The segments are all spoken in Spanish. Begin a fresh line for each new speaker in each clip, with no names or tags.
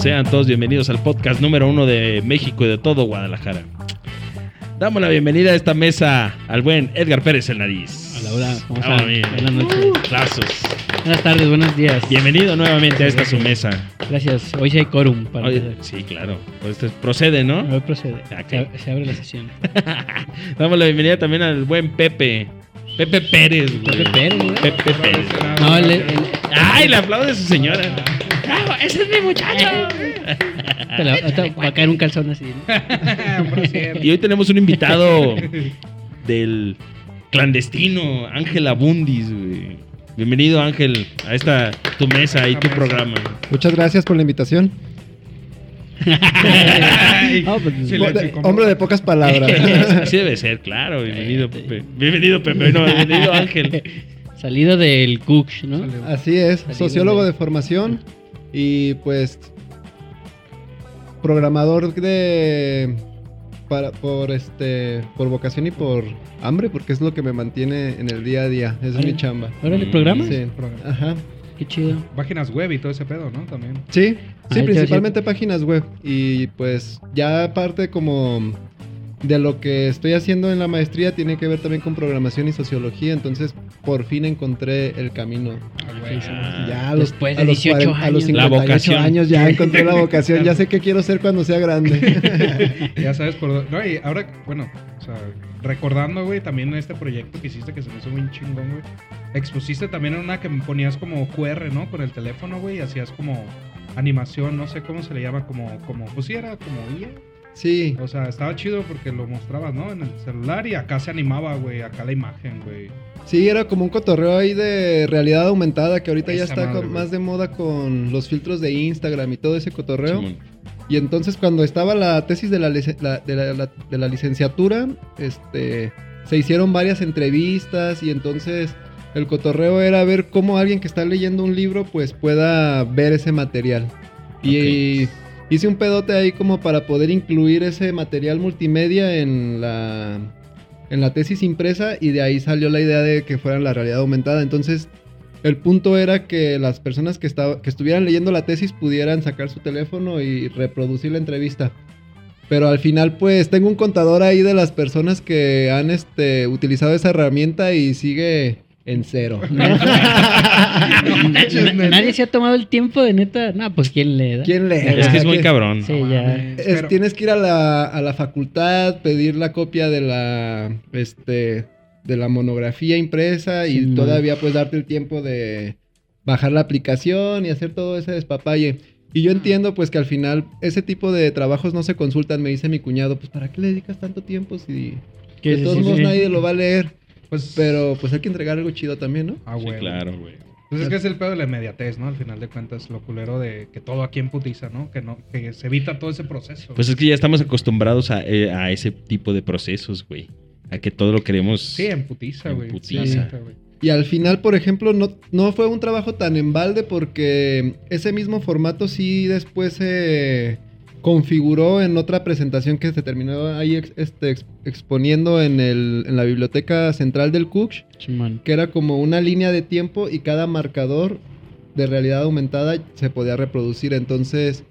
Sean todos bienvenidos al podcast número uno de México y de todo Guadalajara. Damos la bienvenida a esta mesa al buen Edgar Pérez el Nariz.
Hola, hola. Buenas noches. Buenas tardes, buenos días.
Bienvenido nuevamente a esta su mesa.
Gracias. Hoy sí hay quórum para empezar.
sí, claro. Pues esto procede, ¿no?
Hoy procede.
Ah.
Se, se abre la sesión.
Damos la bienvenida también al buen Pepe. Pepe Pérez, güey.
Pepe Pérez, ¿no?
Pepe Pérez.
No, el, el-
¡Ay! Le aplaude a su señora. ¡Bravo! ¡Ese es mi muchacho!
va a caer un calzón así. ¿no?
Y hoy tenemos un invitado del clandestino, Ángel Abundis, güey. Bienvenido, Ángel, a esta tu mesa y tu programa.
Muchas gracias por la invitación.
No, pues,
de- hombre de pocas palabras.
Así debe ser, claro. Bienvenido, Pepe. Bienvenido, Pepe. No, bienvenido, Ángel.
Salido del Cook, ¿no?
Así es,
Salido
sociólogo
de-
de formación y pues programador de para por este por vocación y por hambre porque es lo que me mantiene en el día a día, es mi chamba.
Órale,
Mm.
programa.
Sí.
Programa.
Ajá.
Qué chido.
Páginas web y todo ese pedo, ¿no? También.
Sí,
Ah,
sí,
ya,
principalmente páginas web. Y pues ya aparte como de lo que estoy haciendo en la maestría tiene que ver también con programación y sociología. Entonces por fin encontré el camino.
Ah,
Ya a los,
Después de
a los
18
cuaren- a los
años.
La
58
vocación.
años ya encontré la vocación. Ya sé qué quiero ser cuando sea grande.
Ya sabes por dónde. No, y ahora, bueno, o sea, recordando, güey, también este proyecto que hiciste que se me hizo muy chingón, güey. Expusiste también en una que me ponías como QR, ¿no? Con el teléfono, güey, y hacías como animación, no sé cómo se le llama, como, como, pues sí, era como IA.
Sí,
O sea, estaba chido porque lo mostrabas, ¿no? En el celular y acá se animaba, güey, acá la imagen, güey.
sí, era como un cotorreo ahí de realidad aumentada que ahorita ya está
madre,
con-
güey.
más de moda con los filtros de Instagram y todo ese cotorreo.
Simón.
Y entonces cuando estaba la tesis de la, de, la, la- de la licenciatura, este, se hicieron varias entrevistas y entonces el cotorreo era ver cómo alguien que está leyendo un libro pues pueda ver ese material. Y hice un pedote ahí como para poder incluir ese material multimedia en la, en la tesis impresa y de ahí salió la idea de que fuera la realidad aumentada. Entonces el punto era que las personas que, que estuvieran leyendo la tesis pudieran sacar su teléfono y reproducir la entrevista. Pero al final, pues, tengo un contador ahí de las personas que han este, utilizado esa herramienta y sigue en cero.
Na- Nadie se ha tomado el tiempo de neta. No, pues quién le da.
¿Quién lee?
Es que es muy
¿Qué-
cabrón.
Sí,
No
ya.
Es- tienes que ir a la, a la facultad, pedir la copia de la, este, de la monografía impresa y
Sí,
todavía pues darte el tiempo de bajar la aplicación y hacer todo ese despapalle. Y yo entiendo pues que al final ese tipo de trabajos no se consultan, me dice mi cuñado, pues ¿para qué le dedicas tanto tiempo si
Que
de todos modos nadie lo va a leer?
Pues,
Pero pues hay que entregar algo chido también, ¿no?
Ah,
Sí,
güey.
claro, güey.
Pues es que es el pedo de la inmediatez, ¿no? Al final de cuentas, lo culero de que todo aquí en putiza, ¿no? Que no, que se evita todo ese proceso.
Pues es que ya estamos acostumbrados a, eh, a ese tipo de procesos, güey. A que todo lo queremos.
sí, en putiza,
En
güey.
putiza.
Sí.
Y al final, por ejemplo, no, no fue un trabajo tan en balde porque ese mismo formato sí después se configuró en otra presentación que se terminó ahí ex- este, ex- exponiendo en, el, en la biblioteca central del Cook,
Simón.
que era como una línea de tiempo y cada marcador de realidad aumentada se podía reproducir. Entonces,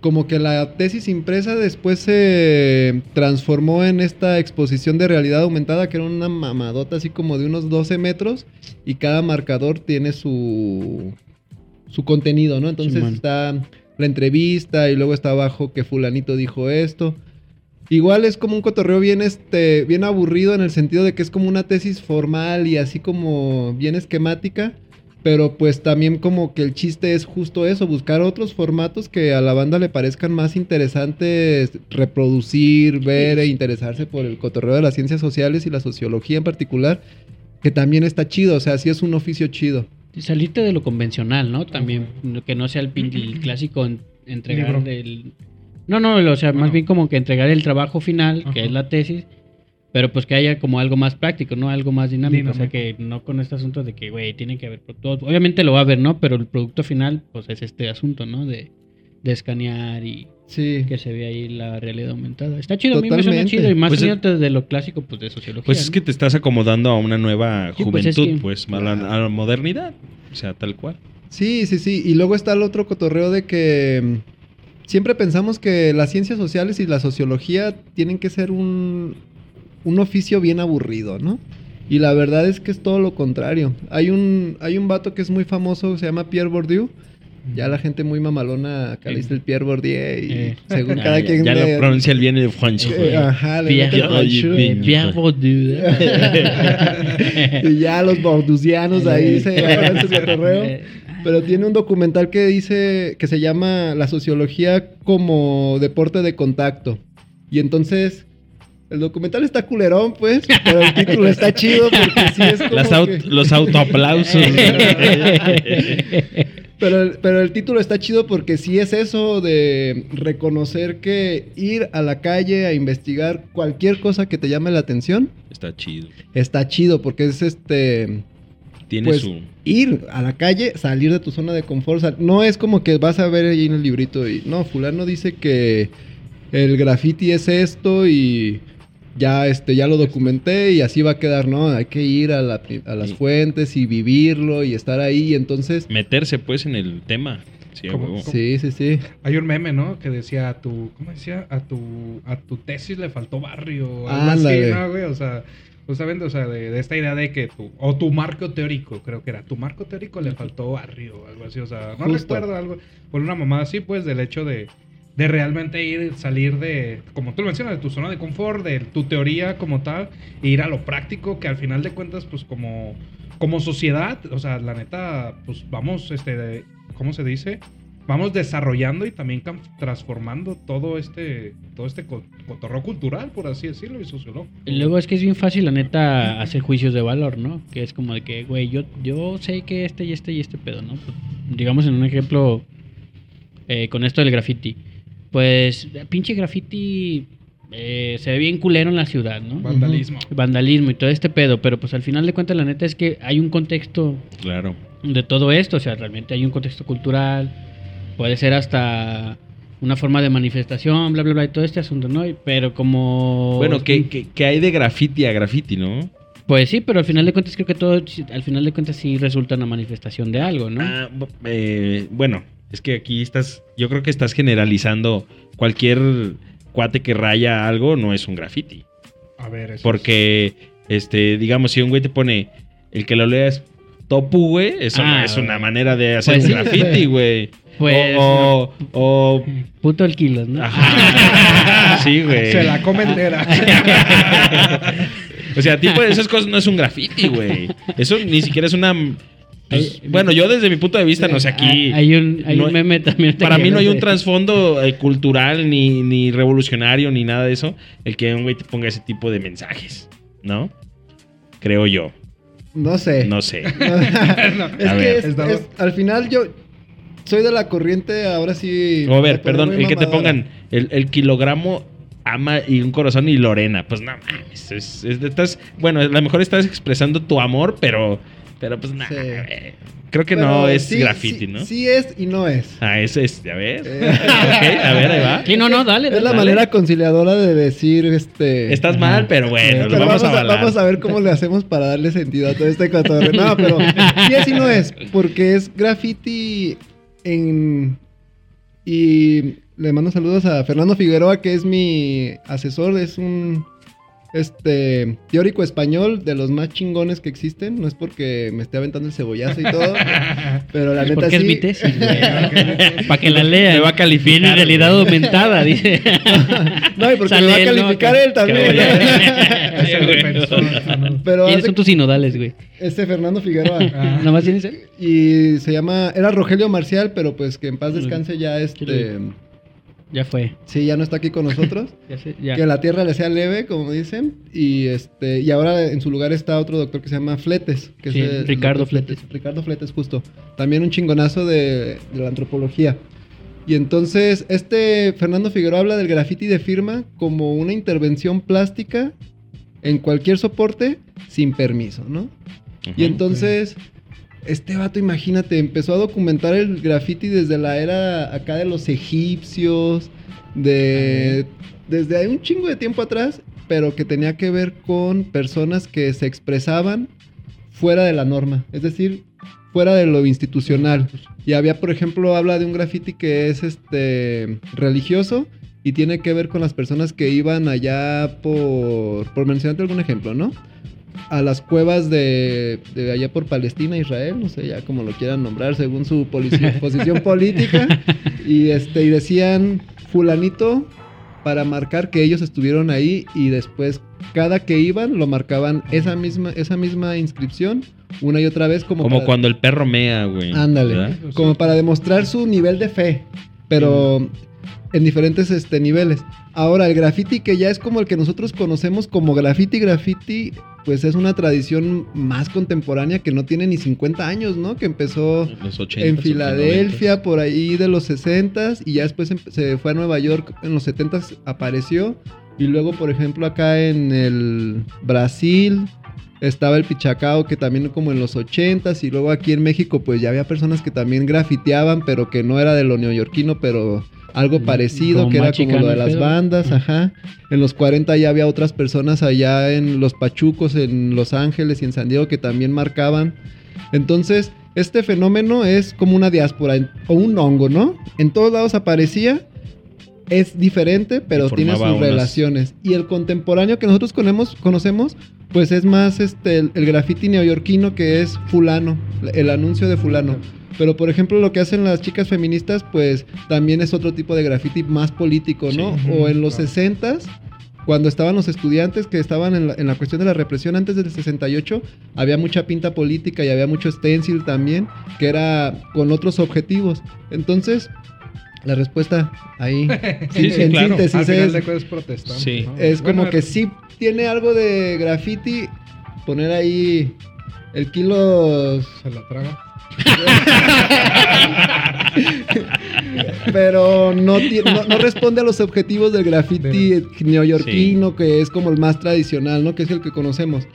como que la tesis impresa después se transformó en esta exposición de realidad aumentada, que era una mamadota así como de unos 12 metros, y cada marcador tiene su, su contenido, ¿no? Entonces está la entrevista y luego está abajo que fulanito dijo esto. Igual es como un cotorreo bien, este, bien aburrido en el sentido de que es como una tesis formal y así como bien esquemática. Pero pues también como que el chiste es justo eso, buscar otros formatos que a la banda le parezcan más interesantes reproducir, ver e interesarse por el cotorreo de las ciencias sociales y la sociología en particular, que también está chido, o sea, sí es un oficio chido.
Salirte de lo convencional, ¿no? También, que no sea el, el clásico en- entregar
Libro.
el... No, no, o sea, más bien como que entregar el trabajo final, que es la tesis, pero pues que haya como algo más práctico, ¿no? Algo más dinámico, o sea, que no con este asunto de que, güey, tiene que haber... pro- todo- Obviamente lo va a haber, ¿no? Pero el producto final, pues es este asunto, ¿no? De de escanear y
Sí.
que se ve ahí la realidad aumentada. Está chido, a mí me suena
Totalmente.
chido y más
Pues es-
allá de lo clásico, pues de sociología.
Pues es
¿no?
que te estás acomodando a una nueva
Sí, pues es
juventud,
que-
pues, a, la, a la modernidad. O sea, tal cual.
Sí, sí, sí. Y luego está el otro cotorreo de que mm, siempre pensamos que las ciencias sociales y la sociología tienen que ser un, un oficio bien aburrido, ¿no? Y la verdad es que es todo lo contrario. Hay un, hay un vato que es muy famoso, se llama Pierre Bourdieu. Ya la gente muy mamalona acá le dice el Pierre Bourdieu y
Eh.
según cada
ya-
quien
ya
le-
lo pronuncia el bien el Juancho.
Eh, ajá, le
Pierre, Bourdieu.
Y ya los bordusianos ahí se agarran cotorreo.
Eh,
Pero tiene un documental que dice que se llama La sociología como deporte de contacto. Y entonces el documental está culerón, pues, pero el título está chido porque sí es como
Las aut-
que-
Los autoaplausos.
Pero, el- pero el título está chido porque sí es eso de reconocer que ir a la calle a investigar cualquier cosa que te llame la atención
Está chido.
está chido porque es este
Tiene
Pues,
su.
ir a la calle, salir de tu zona de confort. No es como que vas a ver ahí en el librito y no, fulano dice que el graffiti es esto y ya este ya lo documenté y así va a quedar, no, hay que ir a, la- a las
Sí.
fuentes y vivirlo y estar ahí, entonces
Meterse, pues, en el tema. Sí,
sí, sí, sí.
Hay un meme, ¿no? Que decía a tu, ¿cómo decía? A tu, a tu tesis le faltó barrio. o Algo así, ¿no, güey? O sea, justamente, o sea, de, de esta idea de que tu, o tu marco teórico, creo que era, tu marco teórico le faltó barrio, algo así, o sea, no
Justo.
recuerdo algo, por una mamada así, pues, del hecho de, de realmente ir, salir de, como tú lo mencionas, de tu zona de confort, de tu teoría como tal, e ir a lo práctico, que al final de cuentas, pues, como, como sociedad, o sea, la neta, pues, vamos, este, ¿cómo se dice? vamos desarrollando y también transformando todo este todo este co- cotorreo cultural, por así decirlo, y sociológico.
Y luego es que es bien fácil, la neta, hacer juicios de valor, ¿no? Que es como de que, güey, yo, yo sé que este y este y este pedo, ¿no? Pues, digamos en un ejemplo eh, con esto del graffiti. Pues, pinche graffiti eh, se ve bien culero en la ciudad, ¿no?
Vandalismo.
Vandalismo y todo este pedo, pero pues al final de cuentas la neta es que hay un contexto
Claro.
de todo esto, o sea, realmente hay un contexto cultural, puede ser hasta una forma de manifestación, bla, bla, bla, y todo este asunto, ¿no? Pero como...
Bueno, que, que, que hay de graffiti a graffiti, ¿no?
Pues sí, pero al final de cuentas creo que todo, al final de cuentas sí resulta una manifestación de algo, ¿no?
Ah, eh, bueno, es que aquí estás. Yo creo que estás generalizando. Cualquier cuate que raya algo no es un graffiti.
A ver, eso
Porque, este, digamos, si un güey te pone el que lo leas topu, güey, eso no
Ah,
es una manera de hacer
pues
un graffiti, güey.
Pues,
o, o, o-
Puto el kilo, ¿no?
Ajá. Sí, güey.
Se la come entera.
O sea, tipo de esas cosas no es un graffiti, güey. Eso ni siquiera es una. Pues, bueno, yo desde mi punto de vista, no sé, aquí.
Hay, un, hay
no-
un meme también.
Para mí no hay un trasfondo eh, cultural, ni, ni revolucionario, ni nada de eso. El que un güey te ponga ese tipo de mensajes, ¿no? Creo yo.
No sé.
No sé.
es que es- es- al final yo soy de la corriente, ahora sí.
O a ver, perdón, el que te pongan el, el kilogramo ama y un corazón y Lorena. Pues no mames. Es, es- estás, bueno, a lo mejor estás expresando tu amor, pero, pero pues nada.
Sí.
Creo que
Pero
no es
sí,
graffiti,
sí-
¿no?
Sí es y no es.
Ah, ese es, ya ves.
Eh.
Ok, a ver, ahí va.
Sí, no, no, dale.
Es la
dale.
manera conciliadora de decir este.
Estás
Ajá.
mal, pero bueno,
Pero
vamos, a avalar.
vamos a ver cómo le hacemos para darle sentido a todo este cotorreo. No, pero sí es y no es. Porque es graffiti en. Y le mando saludos a Fernando Figueroa, que es mi asesor. Es un este teórico español de los más chingones que existen. No es porque me esté aventando el cebollazo y todo. pero la neta
Porque es
sí.
mi tesis. Para que la lea.
Me va a calificar,
en
güey.
realidad aumentada, dice.
No, y porque
Sale
me va a
él, ¿no?
calificar
Que-
él también.
que
Es el
güey.
defensor, ¿no?
Pero
¿Quiénes
hace-
son tus sinodales, güey?
este Fernando Figueroa.
Ah.
¿Nomás tienes él?
Y se llama, era Rogelio Marcial, pero pues que en paz descanse ya este,
Quiero- Ya fue.
sí, ya no está aquí con nosotros.
Ya sé, ya.
Que la tierra le sea leve, como dicen. Y este, y ahora en su lugar está otro doctor que se llama Fletes. Que
Sí,
es
Ricardo
doctor
Fletes.
Ricardo Fletes, justo. También un chingonazo de, de la antropología. Y entonces, este Fernando Figueroa habla del graffiti de firma como una intervención plástica en cualquier soporte sin permiso, ¿no? Y
Ujú.
entonces, Este vato, imagínate, empezó a documentar el graffiti desde la era acá de los egipcios, de desde un chingo de tiempo atrás, pero que tenía que ver con personas que se expresaban fuera de la norma, es decir, fuera de lo institucional. Y había, por ejemplo, habla de un graffiti que es este religioso y tiene que ver con las personas que iban allá por por mencionarte algún ejemplo, ¿no? A las cuevas de, de allá por Palestina, Israel, no sé, ya como lo quieran nombrar según su posición política. Y este y decían fulanito para marcar que ellos estuvieron ahí y después cada que iban lo marcaban esa misma esa misma inscripción una y otra vez como
Como
para-
cuando el perro mea, güey.
Ándale.
¿verdad?
como para demostrar su nivel de fe, pero en diferentes este, niveles. Ahora, el graffiti que ya es como el que nosotros conocemos como graffiti, graffiti, pues es una tradición más contemporánea que no tiene ni 50 años, ¿no? Que empezó
En los 80.
en Filadelfia por ahí de los 60s y ya después em- se fue a Nueva York en los 70s apareció y luego por ejemplo acá en el Brasil estaba el Pichacao que también como en los 80s y luego aquí en México pues ya había personas que también grafiteaban pero que no era de lo neoyorquino pero algo parecido
como
que era como lo de las bandas, ajá. En los 40 ya había otras personas allá en los Pachucos, en Los Ángeles y en San Diego que también marcaban. Entonces, este fenómeno es como una diáspora o un hongo, ¿no? En todos lados aparecía, es diferente, pero tiene sus
unas-
relaciones. Y el contemporáneo que nosotros conemos- conocemos, pues es más este, el, el graffiti neoyorquino que es fulano, el anuncio de fulano. Pero por ejemplo lo que hacen las chicas feministas, pues también es otro tipo de graffiti más político, ¿no?
Sí.
O en los
Claro.
60s, cuando estaban los estudiantes que estaban en la, en la cuestión de la represión antes del 68, había mucha pinta política y había mucho stencil también, que era con otros objetivos. Entonces, la respuesta ahí,
Sí,
en,
sí,
en
claro.
síntesis,
Al final
es,
es.
Sí.
¿no?
es como
Bueno,
que sí tiene algo de graffiti, poner ahí el kilo
Se la traga.
pero no, no, no responde a los objetivos del graffiti neoyorquino, que es como el más tradicional, ¿no? Que es el que conocemos.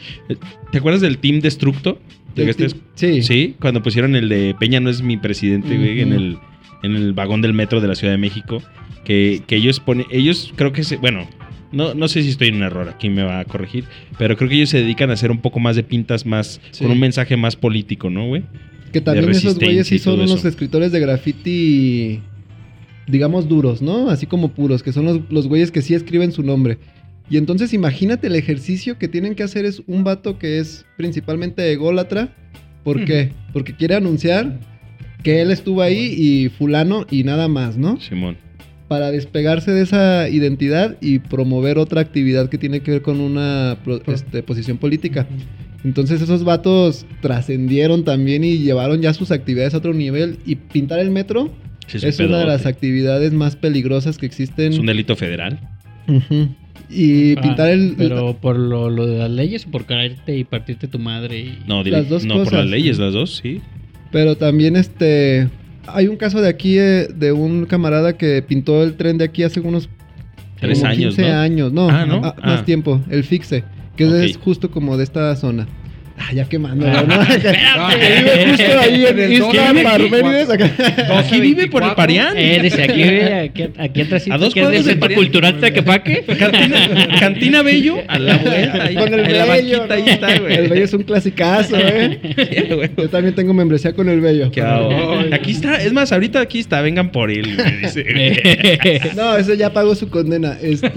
¿Te acuerdas del Team Destructo?
Del
¿Llegaste a
ti- sí.
Sí, cuando pusieron el de Peña no es mi presidente, güey, en el, en el vagón del metro de la Ciudad de México. Que, que ellos ponen, ellos creo que se, bueno, no, no sé si estoy en un error, aquí me va a corregir, pero creo que ellos se dedican a hacer un poco más de pintas más,
Sí.
con un mensaje más político, ¿no, güey?
Que también esos güeyes sí son unos
eso.
escritores de graffiti, digamos, duros, ¿no? Así como puros, que son los, los güeyes que sí escriben su nombre. Y entonces imagínate el ejercicio que tienen que hacer es un vato que es principalmente ególatra. ¿Por qué? Porque quiere anunciar que él estuvo ahí y fulano y nada más, ¿no?
Simón.
Para despegarse de esa identidad y promover otra actividad que tiene que ver con una este, posición política. Entonces esos vatos trascendieron también y llevaron ya sus actividades a otro nivel. Y pintar el metro
Sí,
es
un
una de las actividades más peligrosas que existen.
Es un delito federal.
Y
Ah,
pintar el...
Pero por lo, lo de las leyes o por caerte y partirte tu madre. Y...
No,
Las dos
no por las leyes, las dos, sí.
Pero también este... Hay un caso de aquí eh, de un camarada que pintó el tren de aquí hace unos...
Tres años,
15
¿no?
años, no,
Ah, ¿no?
ah,
Ah.
más tiempo, el Fixe, que es justo como de esta zona. Ah, ya quemando,
Ah,
¿no? Que vive justo ahí en Isla acá.
Aquí vive por el
12-24.
Parián.
Eh, desde aquí, ve, aquí, aquí atrás.
A dos cuadras
del
de
Centro
Parián.
Cultural Tequepaque.
Cantina, Cantina Bello, a la vuelta. Ahí,
Con el
en la
bello,
banquita, ahí está, güey.
El bello es un clasicazo, ¿eh?
Sí, güey.
Yo también tengo membresía con el bello.
¿Qué? Aquí está, es más, ahorita aquí está, vengan por él, güey, dice.
No, ese ya pagó su condena. Este,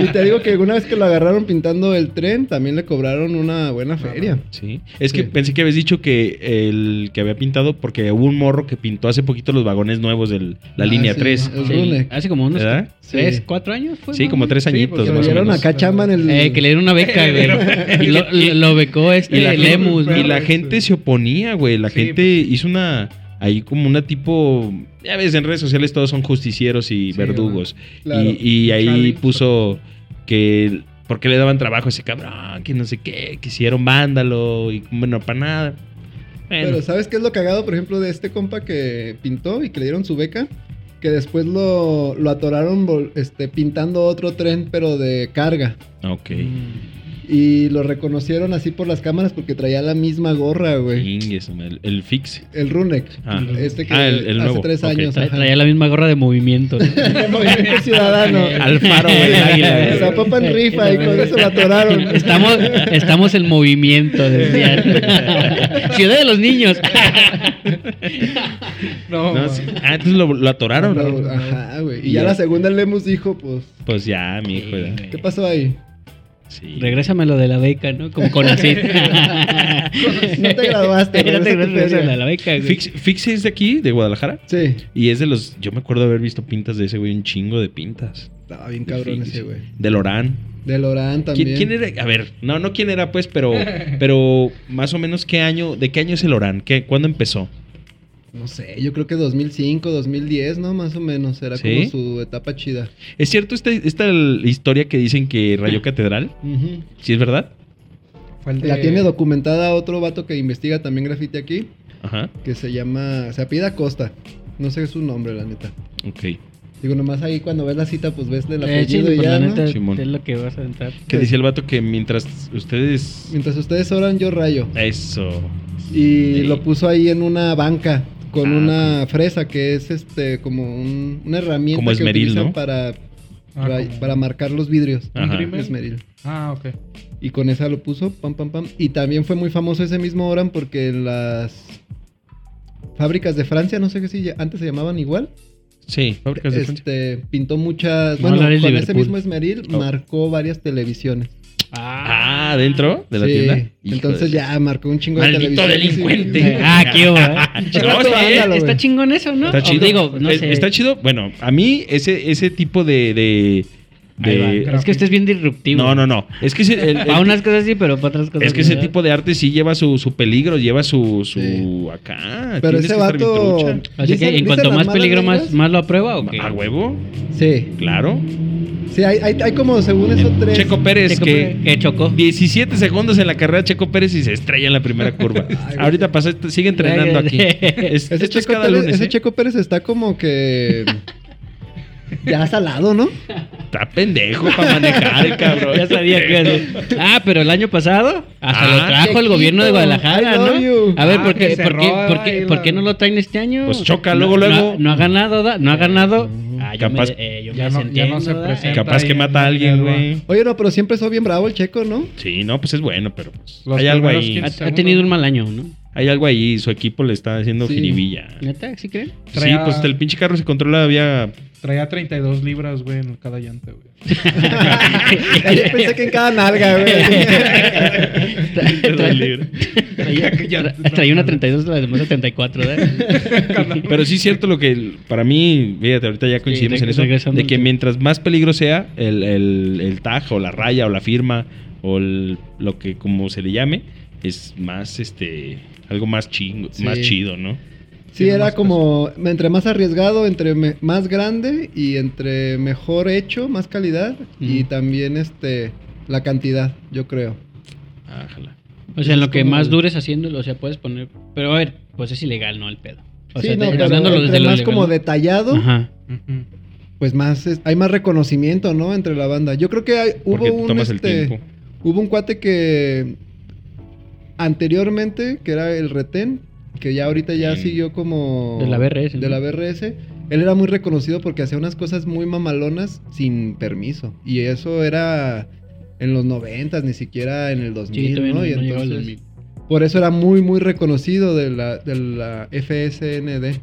y te digo que una vez que lo agarraron pintando el tren, también le cobraron una buena feria.
Sí. Es que
Sí.
pensé que habías dicho que el que había pintado, porque hubo un morro que pintó hace poquito los vagones nuevos de la
Ah,
línea
sí,
3.
el
Sí,
Rune.
hace como unos
¿Verdad?
tres,
Sí.
cuatro años. Fue,
Sí,
¿no?
como tres añitos.
Que le dieron acá chamba en el.
Eh, que le dieron una beca, güey. Y lo, lo- lo becó este
Y la,
Lemus,
y la gente se oponía, güey. La
Sí,
gente hizo una. Ahí como una tipo. Ya ves, en redes sociales todos son justicieros y
Sí,
verdugos.
Claro.
Y, y ahí
Chale.
puso que. ¿Por qué le daban trabajo a ese cabrón? Que no sé qué. Que hicieron vándalo. Y bueno, para nada. Bueno,
Pero ¿sabes qué es lo cagado, por ejemplo, de este compa que pintó y que le dieron su beca? Que después lo, lo atoraron este, pintando otro tren, pero de carga.
ok.
Mm.
Y lo reconocieron así por las cámaras porque traía la misma gorra, güey.
Madre, El, fix.
El Runek.
Ah.
Este que
Ah, el- el
hace
nuevo.
tres años.
Traía la misma gorra de movimiento. ¿no?
De Movimiento Ciudadano.
Alfaro, güey, el águila.
La papa en rifa y con eso la atoraron.
Estamos, estamos en movimiento, decían. Ciudad de los niños.
No,
No, sí. Ah, entonces lo, lo atoraron.
Lo- Ajá, güey. Y
Y
ya
ya.
la segunda el Lemus dijo, pues,
Pues ya, mi hijo.
¿qué pasó ahí?
Sí.
Regrésame lo de la beca, ¿no? Como con así.
No te graduaste,
no te graduaste de la beca, güey.
Fix, Fix es de aquí, de Guadalajara.
Sí.
Y es de los. Yo me acuerdo haber visto pintas de ese güey, un chingo de pintas.
Estaba bien cabrón
Fix.
ese, güey.
De Lorán.
De Lorán también.
¿Quién, quién era? A ver, no, no quién era, pues, pero, pero más o menos qué año, ¿de qué año es el Lorán? ¿Qué, ¿Cuándo empezó?
No sé, yo creo que 2005, 2010, ¿no? Más o menos. Era
¿Sí?
como su etapa chida.
¿Es cierto esta, esta historia que dicen que rayó catedral?
Ujú.
¿Sí es verdad?
De-
La tiene documentada otro vato que investiga también grafiti aquí,
Ajá,
que se llama, se apida Costa. No sé su nombre, la neta.
ok.
Digo, nomás ahí cuando ves la cita, pues ves el
Eh, sí,
apellido y
pues,
ya,
la
¿no?
neta
Simón.
es lo que vas a entrar.
Que decía el vato que mientras ustedes...
Mientras ustedes oran, yo rayo.
Eso.
Y
Sí.
lo puso ahí en una banca con
Ah,
una fresa que es este como un- una herramienta
Como
que
esmeril,
utilizan
¿no?
para,
Ah,
para marcar los vidrios.
Ajá.
Esmeril.
Ah, ok.
Y con esa lo puso, pam, pam, pam. Y también fue muy famoso ese mismo Oran porque en las fábricas de Francia, no sé qué si antes se llamaban igual,
Sí, fábricas de Francia.
este, pintó muchas,
No,
bueno, con ese mismo esmeril
Oh.
marcó varias televisiones.
Ah, ¿dentro de la
Sí,
tienda? Hijo
Entonces
de-
ya marcó un chingo de
Maldito
televisiones.
delincuente.
Sí.
Ah, qué hubo, ¿eh?
No, está
chingón eso, ¿no?
Está chido.
digo, no sé.
Está chido. Bueno, a mí ese, ese tipo de... de, de-.
Es que este es bien disruptivo.
no, no, no. Es que ese- el- el-
Para unas cosas sí, pero para otras cosas
es que ese tipo de arte sí lleva su, su peligro, lleva su, su
Sí.
acá.
Pero ese vato-
sea que en cuanto más peligro, más, más lo aprueba o qué?
¿A huevo?
Sí,
Claro.
Sí, hay, hay, hay como según eso tres.
Checo Pérez,
Checo
que
Pérez, que chocó.
17 segundos en la carrera de Checo Pérez y se estrella en la primera curva.
Ay.
Ahorita pasó, sigue entrenando aquí. Es-
Ese,
esto es
Checo
cada
Pérez,
lunes,
ese
¿eh?
Checo Pérez está como que. ya salado, ¿no?
Está pendejo para manejar el cabrón.
Ya sabía que iba a decir. Ah, pero el año pasado hasta
Ah,
lo trajo el gobierno de Guadalajara, ¿no?
you.
A ver,
Ah,
¿por qué, por qué, por qué, por no lo traen este año?
Pues choca,
No-
luego,
no ha-
luego.
No, ha ganado, da- no ha ganado. Yo
Capaz-
me, eh, yo
ya
me
no- ya no se
desentiendo, da.
presenta.
Capaz que mata a
en
alguien, güey.
Oye, no, pero siempre soy bien bravo el checo, ¿no?
Sí, no, pues es bueno, pero pues,
Los
hay algo ahí.
15
Ha, ha tenido un mal año, ¿no?
Hay algo ahí. Su equipo le está haciendo
Sí.
jiribilla.
¿Neta? ¿Sí creen?
Sí, pues el pinche carro se controla había
Traía 32 libras, güey, en cada llanta, güey.
Yo pensé que en cada nalga, güey.
Traía, tra- traía una 32, la demás 34, ¿verdad?
Pero sí es cierto lo que para mí, fíjate, ahorita ya coincidimos
Sí,
en eso, de que mientras más peligro sea el, el, el tag o la raya o la firma o el- lo que como se le llame, es más este algo más chingo,
Sí.
más chido, ¿no?
Sí, era como entre más arriesgado, entre me- más grande y entre mejor hecho, más calidad y también este la cantidad, yo creo.
Ájala.
O sea, en lo que más
el-
dures haciéndolo, o sea, puedes poner. Pero a ver, pues es ilegal, ¿no? El pedo. O
sí,
sea,
no,
de-
pero
desde lo
más
ilegal,
como
¿no?
detallado,
Ajá.
Pues más es- hay más reconocimiento, ¿no? Entre la banda. Yo creo que hay, hubo
Porque
un este, hubo un cuate que anteriormente que era el retén, que ya ahorita ya
Sí.
siguió como
De la BRS,
de
¿no?
la BRS. Él era muy reconocido porque hacía unas cosas muy mamalonas sin permiso y eso era en los noventas, ni siquiera en el 2000,
Sí, todavía
¿no?
no,
Y
no llegó al
entonces,
2000.
por eso era muy, muy reconocido de la, de la FSND.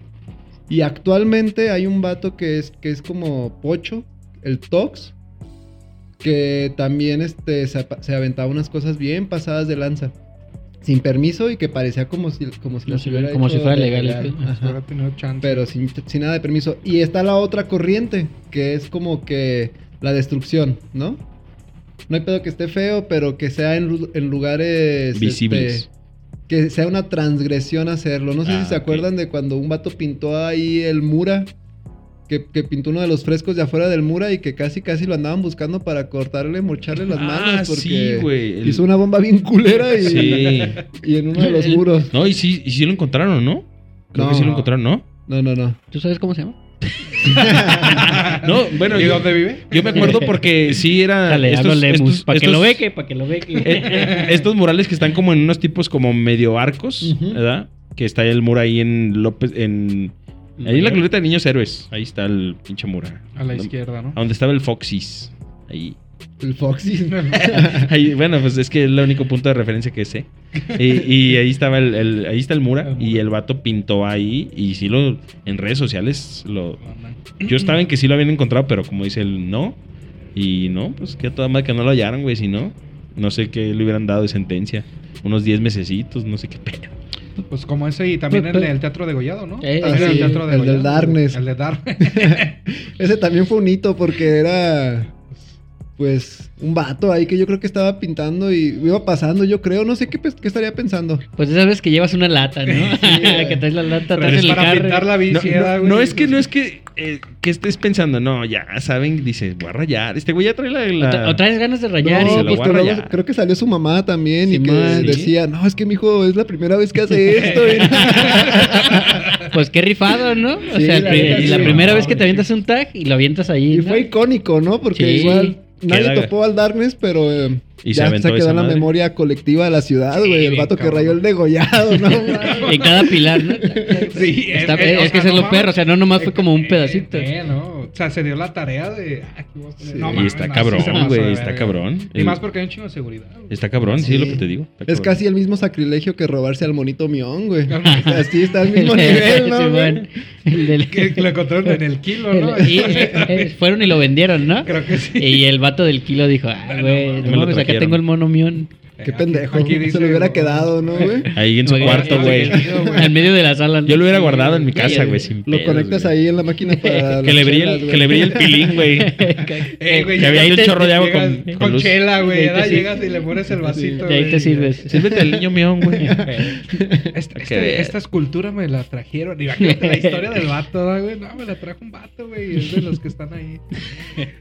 Y actualmente hay un vato que es, que es como Pocho, el Tox, que también este, se aventaba unas cosas bien pasadas de lanza. Sin permiso y que parecía como si, como si, las
si-
hubiera
como si fuera legal,
legal.
este.
Pero sin, sin nada de permiso. Y está la otra corriente, que es como que la destrucción, ¿no? No hay pedo que esté feo, pero que sea en, lu- en lugares...
Visibles.
este, que sea una transgresión hacerlo. No sé
Ah,
si se
ok.
acuerdan de cuando un vato pintó ahí el Mura. Que, que pintó uno de los frescos de afuera del Mura y que casi casi lo andaban buscando para cortarle, mocharle las
Ah,
manos. Porque
sí, güey. El-
hizo una bomba bien culera y,
Sí.
y en uno de los
El-
muros.
No, y sí, y sí lo encontraron, ¿no? Creo que sí lo encontraron, ¿no?
No, no, no.
¿Tú sabes cómo se llama?
No, bueno,
¿Y
yo,
dónde vive?
yo me acuerdo porque sí era.
Dale,
estos-
hago Lemus.
estos-
Para que lo beque, para que lo beque.
eh, estos murales que están como en unos tipos como medio arcos. ¿verdad? Que está el muro ahí en López, en... Ahí en la glorieta de Niños Héroes. Ahí está el pinche mura.
A la
¿no?
izquierda, ¿no?
A donde estaba el Foxys. Ahí.
El Foxy.
Ahí, bueno, pues es que es el único punto de referencia que sé. Y, y ahí estaba el, el- ahí está el mura
El Mura.
y el vato pintó ahí y sí lo en redes sociales lo yo estaba en que sí lo habían encontrado, pero como dice él, no. Y no, pues que toda madre que no lo hallaron, güey, si no, no sé qué le hubieran dado de sentencia. Unos 10 mesecitos, no sé qué pedo.
Pues como ese y también
Pues,
el,
pues-
el Teatro de Gollado, ¿no?
Eh,
ah,
el
sí,
Teatro
el del
Degollado.
Darkness.
El de Darkness.
Ese también fue un hito porque era. Pues un vato ahí que yo creo que estaba pintando y iba pasando, yo creo, no sé qué, qué estaría pensando.
Pues esa vez que llevas una lata, ¿no?
eh.
que traes la lata
Pero
atrás
es
en el
para
carro.
pintar la
No,
bici,
no, no es que no es que, eh, que estés pensando, no, ya saben, dices, voy a rayar. Este güey ya trae la. la-
O tra- O traes ganas de rayar.
no,
se
y-
lo
pues
voy a
que luego
rayar.
creo que salió su mamá también y que.
Sí.
decía, no, es que mi hijo es la primera vez que hace esto.
Pues qué rifado, ¿no? O
Sí,
sea,
la sí.
la primera
No,
vez que te
sí.
avientas un tag y lo avientas ahí.
y
¿no?
fue icónico, ¿no? Porque
Sí.
igual nadie topó al Darkness, pero eh,
Y se
ya se,
aventó
quedó
esa
en la
madre.
memoria colectiva de la ciudad,
Sí,
güey. el vato que rayó el degollado, ¿no?
En cada pilar, ¿no?
Sí,
Está-
es- es-
es,
o
que
sea,
eso es
no
lo perro, o sea, no nomás fue como un
Eh,
pedacito.
eh, no. O sea, se dio la tarea de. aquí voy a poner-
Sí.
No,
y está cabrón,
se
güey, está
verga.
cabrón.
Y más porque hay un chingo de seguridad. güey.
Está cabrón, sí,
Sí.
es lo que te digo. está
Es
cabrón.
casi el mismo sacrilegio que robarse al monito mión, güey. Así está al mismo nivel, ¿no?
Sí,
güey?
bueno. El del-
Que que lo encontraron en el kilo, ¿no?
y, eh, fueron y lo vendieron, ¿no?
Creo que sí.
Y el vato del kilo dijo, ah, güey,
no,
no
me lo trajeron.
Tengo el mono mión.
Qué pendejo.
aquí
se lo hubiera quedado, ¿no, güey?
Ahí en su cuarto, güey.
En medio de la sala. ¿no?
Yo lo hubiera guardado en mi casa, güey, sin
Lo
pedos,
conectas ahí en la máquina para.
Que le brille
chelas,
el, que le brille el pilín, güey.
Eh, güey,
Que había ahí un chorro de agua con-
con,
con
chela, güey.
Y
Llegas y le pones el vasito.
Y ahí te sirves.
Sírvete al niño mío, güey.
Esta,
Que
esta- escultura me la trajeron. Imagínate la historia del vato, ¿no, güey. No, me la trajo un vato, güey. Es de los que están ahí.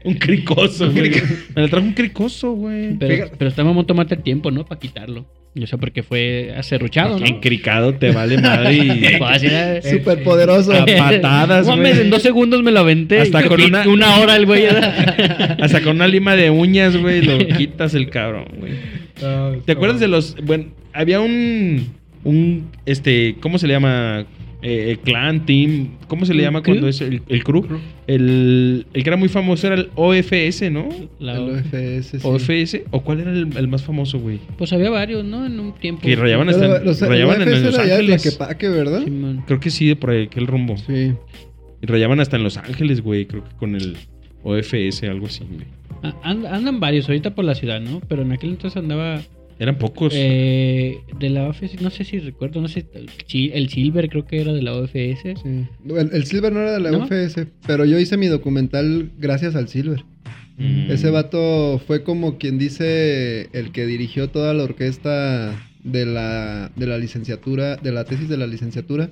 Un cricoso, güey. Me lo trajo un cricoso, güey.
Pero, pero está mamón tomarte el tiempo, ¿no? Para quitarlo. O sea, porque fue acerruchado, ¿no?
Encricado te vale madre y...
Súper poderoso.
A patadas, güey.
en dos segundos me lo aventé.
Hasta con una-
una hora el güey.
Hasta con una lima de uñas, güey, lo quitas el cabrón, güey.
No,
¿Te acuerdas de los... Bueno, había un... Un... Este... ¿Cómo se le llama? Eh, clan, team... ¿Cómo se le
¿Un
llama
crew?
cuando es el, el crew? El, el que era muy famoso era el OFS, ¿no?
La-
El OFS, sí.
¿OFS? ¿O cuál era el, el más famoso, güey?
Pues había varios, ¿no? En un tiempo.
Que rayaban
Pero
hasta en,
los-
rayaban
el
en Los
era ya de
Ángeles.
Tlaquepaque, ¿verdad?
Creo que sí, de por aquel rumbo.
Sí.
Y rayaban hasta en Los Ángeles, güey. Creo que con el OFS, algo así, güey.
Ah, and- andan varios ahorita por la ciudad, ¿no? Pero en aquel entonces andaba
Eran pocos.
eh, de la OFS, no sé si recuerdo, no sé, el Silver creo que era de la OFS.
sí. El, el Silver no era de la
¿No?
UFS, pero yo hice mi documental gracias al Silver.
Mm.
Ese vato fue como quien dice el que dirigió toda la orquesta de la, de la licenciatura, de la tesis de la licenciatura.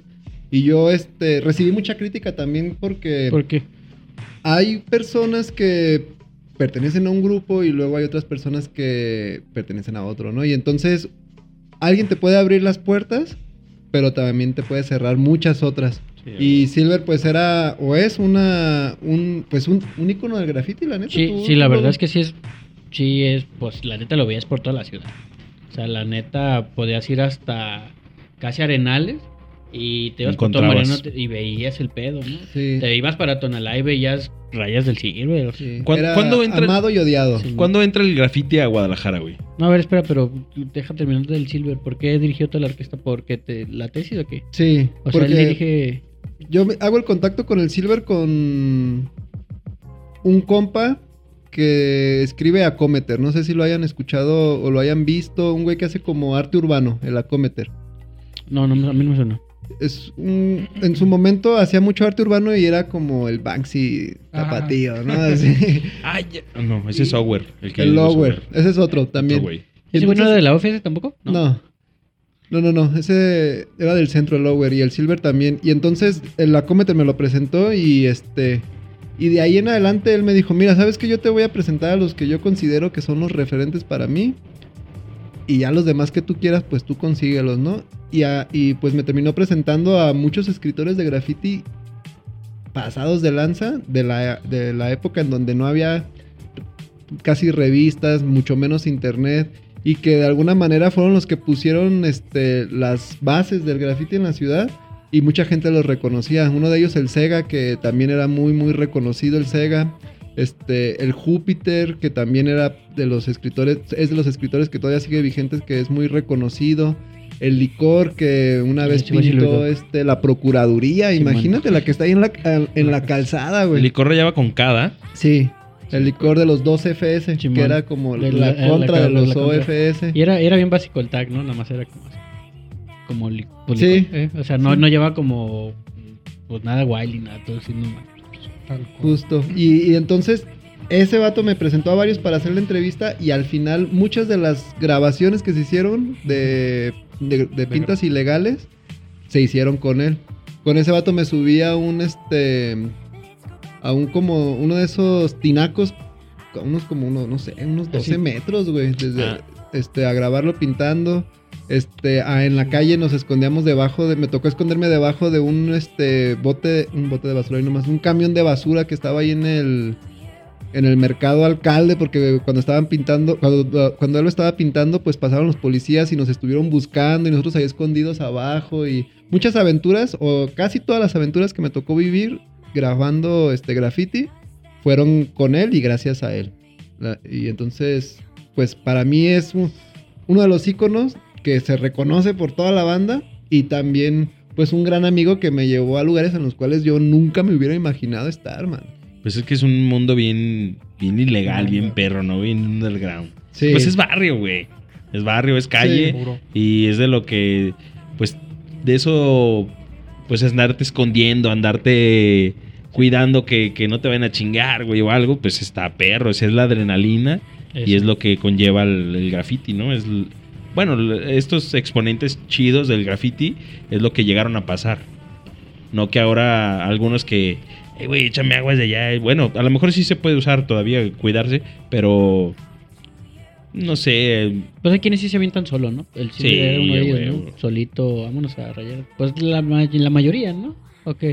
Y yo este, recibí mucha crítica también porque
¿Por qué?
hay personas que pertenecen a un grupo y luego hay otras personas que pertenecen a otro, ¿no? Y entonces alguien te puede abrir las puertas, pero también te puede cerrar muchas otras.
Sí,
Y Silver pues era o es una un pues un, un icono del graffiti, la neta.
Sí,
tú-
sí, la verdad es que sí es, sí es, pues la neta lo veías por toda la ciudad. O sea, la neta podías ir hasta casi Arenales y te ibas por todo. Mariano y veías el pedo, ¿no?
Sí.
Te ibas para Tonalá y veías rayas del Silver.
sí.
¿Cuán-
Era
cuándo entra-
amado y odiado.
Sí.
¿Cuándo entra el graffiti a Guadalajara, güey?
No, a ver, espera, pero deja terminar del Silver. ¿Por qué dirigió toda la orquesta? ¿Porque te, la tesis o qué?
Sí,
O sea, él dirige...
yo hago el contacto con el Silver con un compa que escribe Acometer. No sé si lo hayan escuchado o lo hayan visto. Un güey que hace como arte urbano, el Acometer.
No, no, a mí no me suena.
Es un- en su momento hacía mucho arte urbano y era como el Banksy
Ajá.
tapatío, ¿no? Así.
Ah, ya. No, ese es Software. El, que
el Lower.
Software.
Ese es otro también.
Otro
¿Ese güey no
entonces-
era de la OFS tampoco?
No. No, no, no. Ese era del centro, el Lower y el Silver también. Y entonces el Acometer me lo presentó y este. Y de ahí en adelante él me dijo: Mira, ¿sabes que Yo te voy a presentar a los que yo considero que son los referentes para mí. Y ya los demás que tú quieras, pues tú consíguelos, ¿no? Y, pues me terminó presentando a muchos escritores de graffiti pasados de lanza de la, de la época en donde no había casi revistas, mucho menos internet, y que de alguna manera fueron los que pusieron este, las bases del graffiti en la ciudad y mucha gente los reconocía. Uno de ellos el Sega, que también era muy, muy reconocido el Sega. Este, el Júpiter, que también era de los escritores, es de los escritores que todavía sigue vigentes, que es muy reconocido. El licor que una vez
Sí,
pintó este, la Procuraduría,
Sí,
imagínate la que está ahí en la, en la calzada,
El
güey.
licor rayaba con cada.
Sí, el licor de los 2 FS, que era como
De
la,
la- la-
contra
la-
de los. OFS.
Y era, era bien básico el tag, ¿no? Nada más era como. Como li- pues,
Sí.
licor, ¿eh? O sea, no,
Sí.
no lleva como. Pues nada wild y nada, todo así nomás.
Tal cual.
Justo. Y, y entonces ese vato me presentó a varios para hacer la entrevista y al final muchas de las grabaciones que se hicieron de, de- de pintas ilegales se hicieron con él. Con ese vato me subí a un este a un como uno de esos tinacos a unos como uno, no sé, unos 12
Así.
metros, güey, desde
Ah.
este a grabarlo pintando. Este, ah, en la calle nos escondíamos debajo de, me tocó esconderme debajo de un este bote, un bote de basura y nomás, un camión de basura que estaba ahí en el en el mercado alcalde, porque cuando estaban pintando, cuando, él lo estaba pintando, pues pasaron los policías y nos estuvieron buscando y nosotros ahí escondidos abajo y muchas aventuras, o casi todas las aventuras que me tocó vivir grabando este graffiti, fueron con él y gracias a él. Y entonces, pues para mí es un- uno de los íconos que se reconoce por toda la banda y también pues un gran amigo que me llevó a lugares en los cuales yo nunca me hubiera imaginado estar, man.
Pues es que es un mundo bien, bien ilegal, bien perro, ¿no? Bien underground.
Sí.
Pues es barrio, güey. Es barrio, es calle. Y es de lo que, pues, de eso, pues es andarte escondiendo, andarte cuidando que, que no te vayan a chingar, güey, o algo, pues está perro. Esa es la adrenalina y es lo que conlleva el, el graffiti, ¿no? Es, bueno, estos exponentes chidos del graffiti es lo que llegaron a pasar. No que ahora algunos que, eh, güey, échame aguas de allá. Bueno, a lo mejor sí se puede usar todavía, cuidarse, pero no sé,
Pues hay quienes sí se avientan solo, ¿no? El sí,
Sí,
era uno de ellos. ¿no? Solito, vámonos a rayar. Pues la, ma- la mayoría, ¿no? Ok.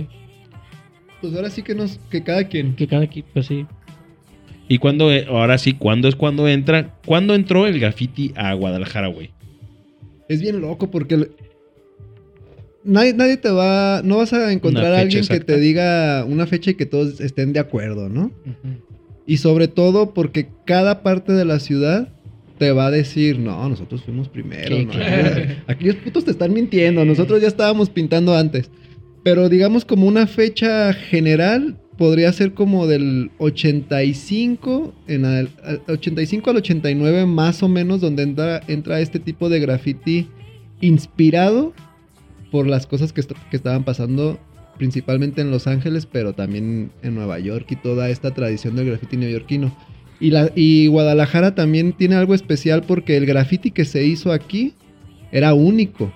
Pues ahora sí que nos, que cada quien.
Que cada quien, pues sí.
Y cuando, ahora sí, ¿cuándo es cuando entra? ¿Cuándo entró el graffiti a Guadalajara, güey?
Es bien loco porque el- nadie, nadie te va, no vas a encontrar a alguien que
exacta.
te diga una fecha y que todos estén de acuerdo, ¿no?
Ujú.
Y sobre todo porque cada parte de la ciudad te va a decir, no, nosotros fuimos primero, ¿no?
claro.
Aquellos putos te están mintiendo, nosotros ya estábamos pintando antes. Pero digamos como una fecha general podría ser como del 85 en al, al 85 al 89 más o menos donde entra, entra este tipo de graffiti inspirado por las cosas que, est- que estaban pasando principalmente en Los Ángeles, pero también en Nueva York y toda esta tradición del graffiti neoyorquino. Y, la, y Guadalajara también tiene algo especial porque el graffiti que se hizo aquí era único.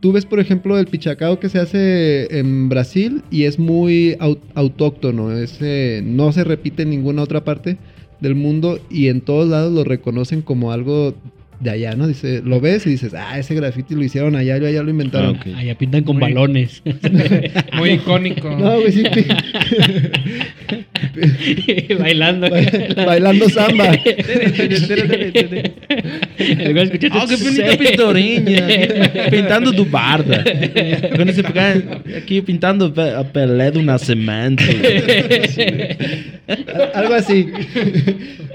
Tú ves, por ejemplo, el pichacao que se hace en Brasil y es muy au- autóctono. Es, eh, no se repite en ninguna otra parte del mundo y en todos lados lo reconocen como algo de allá, ¿no? Dice, lo ves y dices, ah, ese graffiti lo hicieron allá, ya lo inventaron.
Ah.
Allá pintan con
Muy-
balones.
Muy icónico.
No, güey, sí.
Bailando.
Ba- bailando samba.
El güey escuchaste,
¡Oh, qué bonita
"Sí".
pintoreña! Pintando tu barda. Quando você ficar aqui pintando a Pelé do Nascimento.
Al- Algo así.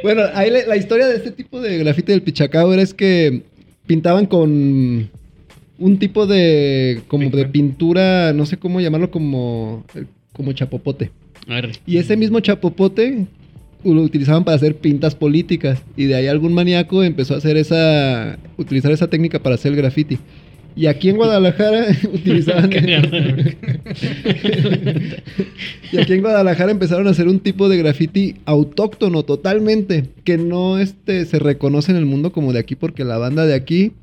bueno, ahí la, la historia de este tipo de grafite del Pichacao era es que pintaban con un tipo de como de pintura, no sé cómo llamarlo, como como chapopote.
Arre.
Y ese mismo chapopote lo utilizaban para hacer pintas políticas y de ahí algún maníaco empezó a hacer esa utilizar esa técnica para hacer el graffiti. Y aquí en Guadalajara utilizaban Y aquí en Guadalajara empezaron a hacer un tipo de graffiti autóctono totalmente, que no este, se reconoce en el mundo como de aquí porque la banda de aquí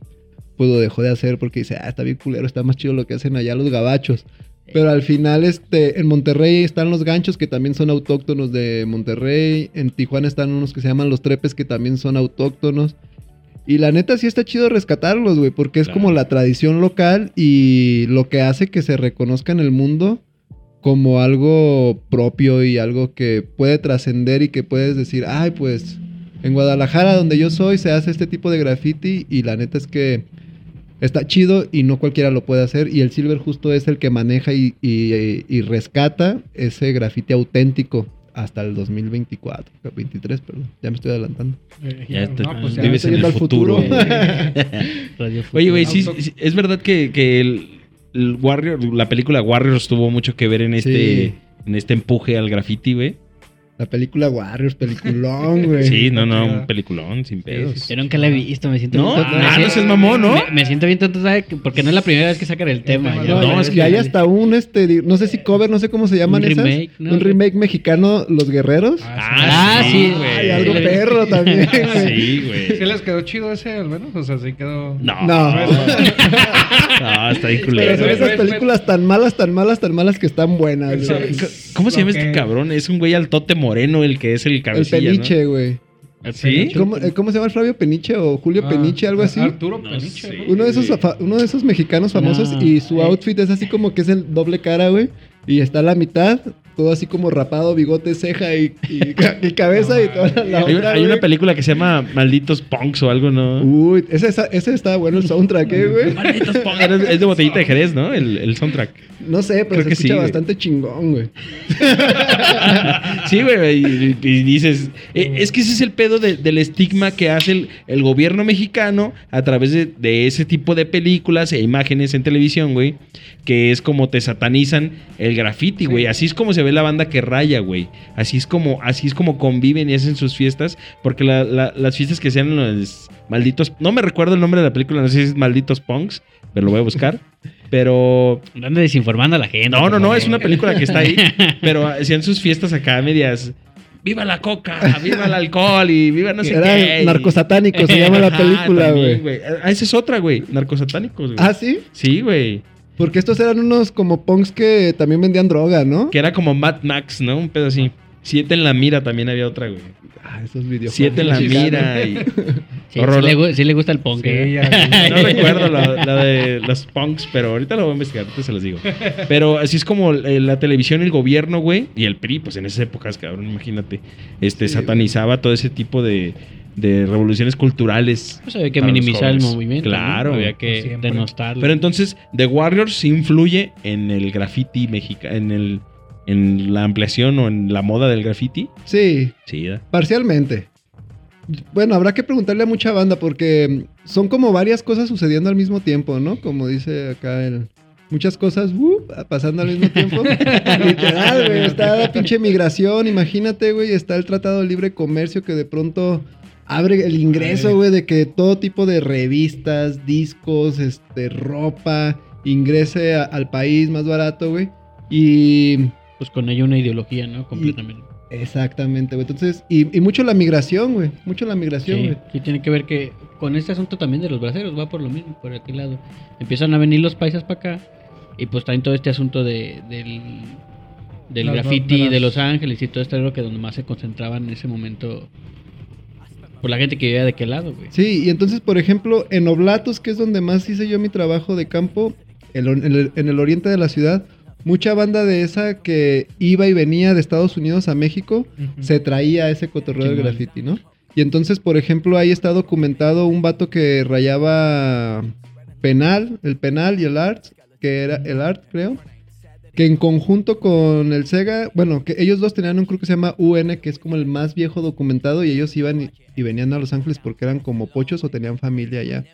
pues lo dejó de hacer porque dice, ah, está bien culero, está más chido lo que hacen allá los gabachos. Pero al final, este, en Monterrey están los ganchos que también son autóctonos de Monterrey. En Tijuana están unos que se llaman los trepes que también son autóctonos. Y la neta sí está chido rescatarlos, güey, porque es
Claro.
como la tradición local y lo que hace que se reconozca en el mundo como algo propio y algo que puede trascender y que puedes decir, ay, pues en Guadalajara, donde yo soy, se hace este tipo de graffiti y la neta es que está chido y no cualquiera lo puede hacer. Y el Silver justo es el que maneja y, y- y rescata ese graffiti auténtico hasta el 2024, 23, perdón. Ya me estoy adelantando.
Ya
No, pues ya
vives
estoy
en
yendo
el
al
futuro.
futuro.
Radio
Oye, güey, sí, sí, es verdad que, que el, el Warrior, la película Warriors tuvo mucho que ver en este,
Sí.
en este empuje al graffiti, güey.
La película Warriors, peliculón, güey.
Sí, no, no, un peliculón, sin pedos.
Yo nunca la he visto, me siento
No,
bien tonto.
ah, no seas mamón, ¿no?
Me, me siento bien tonto, ¿sabes? Porque no es la primera vez que sacan el tema.
tema,
ya
No,
No, es
y
que
hay hasta un, este, no sé si cover, no sé cómo se llaman
Un
esas.
remake, ¿no?
Un remake mexicano, Los Guerreros.
Ah, sí,
güey.
Ay, algo
Sí,
perro también.
Sí, güey.
¿Sí les quedó chido ese al menos? O sea, sí quedó...
No.
No.
No, está bien
Pero son esas películas tan malas, tan malas, tan malas que están buenas.
¿Cómo se llama este cabrón? Es un güey altote moreno el que es el
El
cabecilla,
Peniche, güey.
¿Sí?
¿Cómo, eh, cómo se llama el Flavio Peniche o Julio
Ah,
Peniche, algo así?
Arturo
No
Peniche.
sé.
¿no?
Uno de esos uno de esos mexicanos famosos
No,
y su
eh.
outfit es así como que es el doble cara, güey. Y está a la mitad, todo así como rapado, bigote, ceja y, y ca- y cabeza y toda la,
Hay,
otra,
hay una película que se llama Malditos Punks o algo, ¿no?
Uy, ese, está bueno el soundtrack, ¿eh, güey.
Malditos Punks. Es de botellita de Jerez, ¿no? El, el soundtrack.
No sé, pero
Creo
se
que
escucha
sí, güey.
bastante chingón, güey.
Sí, güey. Y, y dices, eh, es que ese es el pedo de- del estigma que hace el, el gobierno mexicano a través de, de ese tipo de películas e imágenes en televisión, güey. Que es como te satanizan el graffiti, güey. Así es como se ve la banda que raya, güey. Así es como, así es como conviven y hacen sus fiestas. Porque la- la- las fiestas que sean los malditos. No me recuerdo el nombre de la película, no sé si es Malditos Punks, pero lo voy a buscar. Pero
Anda desinformando a la gente.
no, no, no, es una película que está ahí, pero hacían sus fiestas acá medias. ¡Viva la coca! ¡Viva el alcohol! Y viva no sé
Era
qué. y-
Narcosatánico, se llama la película, güey.
Ah, esa es otra, güey. Narcosatánicos, güey.
Ah, sí.
Sí, güey.
Porque estos eran unos como punks que también vendían droga, ¿no?
Que era como Mad Max, ¿no? Un pedo así. Siete en la mira también había otra, güey.
Ah, esos videojuegos.
Siete en la mira. Y...
Sí, sí le, sí le gusta el punk.
Sí,
¿eh?
ya-
No recuerdo la, la de los punks, pero ahorita lo voy a investigar, ahorita se los digo. Pero así es como eh, la televisión, el gobierno, güey, y el PRI, pues en esas épocas, cabrón, imagínate, este,
Sí,
satanizaba todo ese tipo de, de revoluciones culturales.
Pues había que minimizar el movimiento. ¿no?
Claro.
Había que
Siempre.
denostarlo.
Pero entonces, The Warriors sí influye en el graffiti mexicano, en el en la ampliación o en la moda del graffiti.
Sí,
Sí,
parcialmente. Bueno, habrá que preguntarle a mucha banda porque son como varias cosas sucediendo al mismo tiempo, ¿no? Como dice acá el... Muchas cosas uh, pasando al mismo tiempo. Literal, güey. Está la pinche migración, imagínate, güey. Está el Tratado de Libre Comercio que de pronto abre el ingreso, güey, de que todo tipo de revistas, discos, este, ropa, ingrese a- al país más barato, güey. Y
Pues con ello una ideología, ¿no? Completamente.
Exactamente, güey. Entonces, y, y mucho la migración, güey. Mucho la migración,
Sí,
güey.
sí, tiene que ver que con este asunto también de los braceros va por lo mismo, por aquel lado. Empiezan a venir los paisas para acá y pues traen todo este asunto de, del, del graffiti
de
Los Ángeles y todo esto era lo que donde más se concentraban en ese momento por la gente que vivía de aquel lado, güey.
Sí, y entonces, por ejemplo, en Oblatos, que es donde más hice yo mi trabajo de campo, en el, en el oriente de la ciudad, mucha banda de esa que iba y venía de Estados Unidos a México, se traía ese cotorreo del graffiti, ¿no? Y entonces, por ejemplo, ahí está documentado un vato que rayaba penal, el penal y el art, que era el art, creo. Que en conjunto con el Sega, bueno, que ellos dos tenían un crew que se llama UN, que es como el más viejo documentado, y ellos iban y, y venían a Los Ángeles porque eran como pochos o tenían familia allá.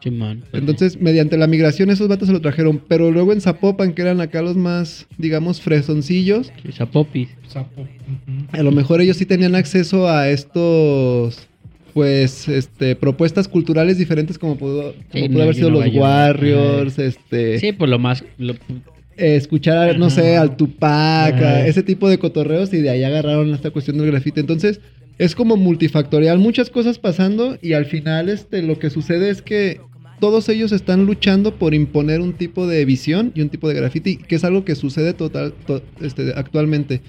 Chimón.
Entonces, mediante la migración, esos vatos se lo trajeron. Pero luego en Zapopan, que eran acá los más, digamos, fresoncillos,
Esa popis.
Sapo. Ujú.
a lo mejor ellos sí tenían acceso a estos pues este propuestas culturales diferentes como pudo, como
Sí,
pudo
no,
haber sido
no
los. Warriors, este
Sí, por lo más lo-
escuchar, no sé, al Tupac, ese tipo de cotorreos y de ahí agarraron esta cuestión del grafite. Entonces, es como multifactorial, muchas cosas pasando y al final este lo que sucede es que todos ellos están luchando por imponer un tipo de visión y un tipo de graffiti, que es algo que sucede total, to- este, actualmente.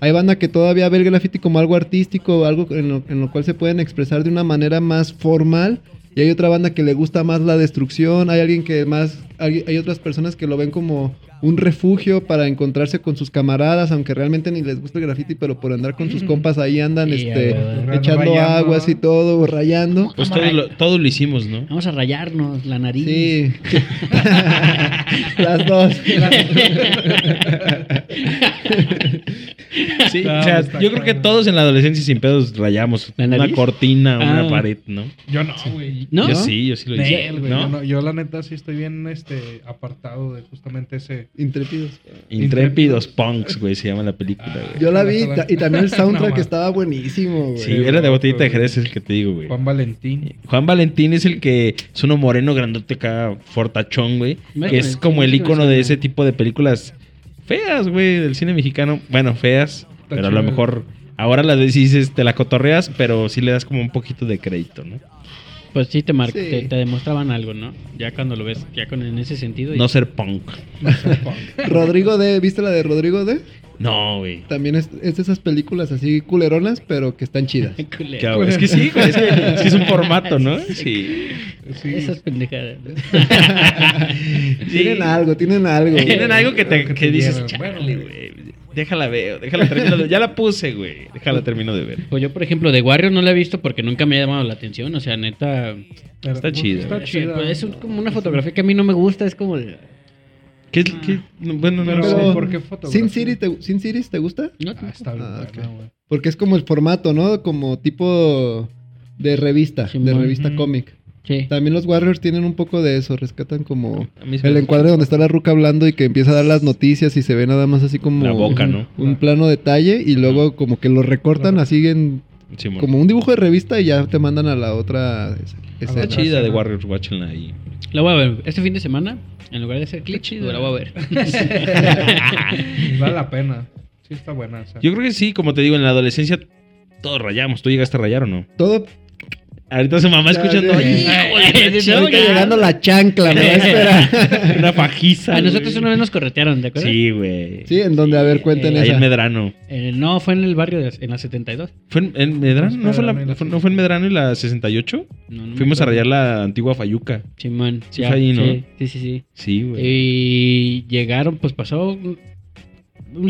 Hay banda que todavía ve el graffiti como algo artístico, algo en lo, en lo cual se pueden expresar de una manera más formal. Y hay otra banda que le gusta más la destrucción. Hay alguien que más. Hay, hay otras personas que lo ven como un refugio para encontrarse con sus camaradas, aunque realmente ni les gusta el graffiti, pero por andar con sus compas ahí andan
Sí,
este,
huevo.
echando
Rayando,
aguas y todo, rayando.
Pues todo lo, todo lo hicimos, ¿no?
Vamos a rayarnos la nariz.
Sí. Las dos.
Sí,
No,
o sea, yo creo que todos en la adolescencia sin pedos rayamos
¿La
una cortina, una
Ah.
pared, ¿no?
Yo no, güey.
¿No?
Yo sí, yo sí lo hice. ¿No?
Yo, no- yo la neta sí estoy bien este, apartado de justamente ese...
Intrépidos.
Intrépidos Punks, güey, se llama la película, güey.
Yo la vi ta- y también el
No,
soundtrack
man.
estaba buenísimo, güey.
Sí, era de botellita de Jerez, es el que te digo, güey.
Juan Valentín.
Juan Valentín es el que es uno moreno grandote acá, fortachón, güey. Que es como el icono de ese tipo de películas feas, güey, del cine mexicano. Bueno, feas, pero a lo mejor ahora las dices, te la cotorreas, pero sí le das como un poquito de crédito, ¿no?
Pues sí te, mar-
Sí.
te, te demostraban algo, ¿no? Ya cuando lo ves, ya con en ese sentido. y-
No ser punk.
Rodrigo D, ¿viste la de Rodrigo D?
No, güey.
También es, es de esas películas así culeronas, pero que están chidas.
Es que sí, güey, es que, es que es un formato, ¿no? Sí.
Sí.
Esas pendejadas.
Tienen algo, tienen algo. güey.
Tienen algo que te
Que
dices, chale,
Bueno,
güey. Déjala veo, déjala termino de Ya la puse, güey. Déjala termino de ver.
Pues yo, por ejemplo, de Warrior no la he visto porque nunca me ha llamado la atención. O sea, neta.
Pero,
Está
pues,
chido.
Está
es-
chido.
pues, es un- como una fotografía que a mí no me gusta. Es como. de-
¿Qué, qué? No, Bueno, no
Pero,
sé.
¿por qué?
Sin City, te, Sin Cities, ¿te gusta?
No,
Ah, está bien
Ah,
buena.
Porque es como el formato, ¿no? Como tipo de revista, de revista cómic.
Sí.
También los Warriors tienen un poco de eso, rescatan como el encuadre donde está la ruca hablando y que empieza a dar las noticias y se ve nada más así como
La boca, ¿no?
un plano detalle y luego como que lo recortan así en Como un dibujo de revista y ya te mandan a la otra escena.
chida de Warriors, watchenla ahí.
La voy a ver. Este fin de semana, en lugar de hacer clic,
chido.
la voy a ver.
Vale la pena. Sí está buena.
Yo creo que sí, como te digo, en la adolescencia todos rayamos. ¿Tú llegaste a rayar o no?
Todo
Ahorita su mamá escuchando.
llegando la chancla, me va a esperar.
Una fajiza.
A nosotros
güey.
una vez nos corretearon, ¿de acuerdo?
Sí, güey.
Sí, en donde, a ver, cuenten
Eh,
Ahí en Medrano.
Eh, no, fue en el barrio, de, en la 72.
¿Fue en, en Medrano? ¿No fue, la, ¿No en Medrano y la 68?
No, no
Fuimos a rayar la antigua Fayuca.
Simón.
Sí
ya,
fue ahí, ¿no?
Sí, sí, sí. sí.
Sí, güey.
Y llegaron, pues pasó un,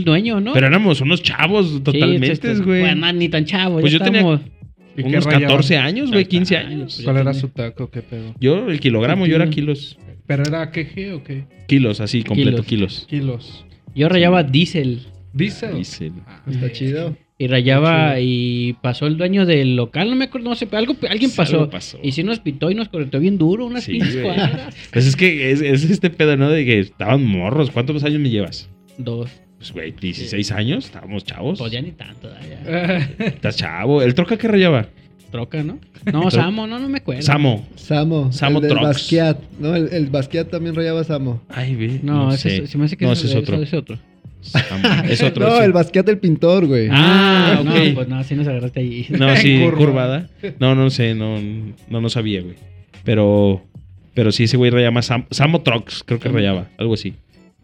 dueño, ¿no?
Pero éramos unos chavos
Sí,
totalmente,
este,
güey.
Bueno, ni tan chavo.
Pues
ya
yo tenía-
estábamos-
¿Y
unos
rayaban?
14 años, güey, 15
Años.
¿Cuál era su taco? ¿Qué pedo?
Yo, el kilogramo, yo era kilos.
¿Pero era queje o qué?
Kilos, así, completo, kilos.
Kilos.
Yo rayaba diésel.
Dice.
Dice.
Está chido.
Y rayaba y pasó el dueño del local, no me acuerdo, no sé, pero algo, alguien
Sí,
pasó.
algo pasó.
Y sí nos pitó y nos correteó bien duro, unas
Sí,
cuadras.
Pues es que es, es este pedo, ¿no? De que estaban morros. ¿Cuántos años me llevas?
Dos.
Pues, güey, 16 años. Estábamos chavos.
Pues ya ni tanto, ya.
Estás chavo. ¿El troca que rayaba?
Troca, ¿no? No, Samo, no, no me acuerdo.
Samo.
Samo.
Samo
el
Trucks.
Basquiat, ¿no? El, el Basquiat también rayaba Samo.
Ay, ve.
No,
No,
ese
sé.
es, se me hace que
No,
ese
ese es otro.
ese otro.
Es otro.
no,
sí.
el Basquiat del pintor, güey.
Ah,
no,
ok.
pues no, sí nos agarraste ahí.
No, sí,
Curva.
curvada. No, no sé, no, no, no sabía, güey. Pero, pero sí, ese güey rayaba Sam- Samo Trucks, creo que rayaba, algo así.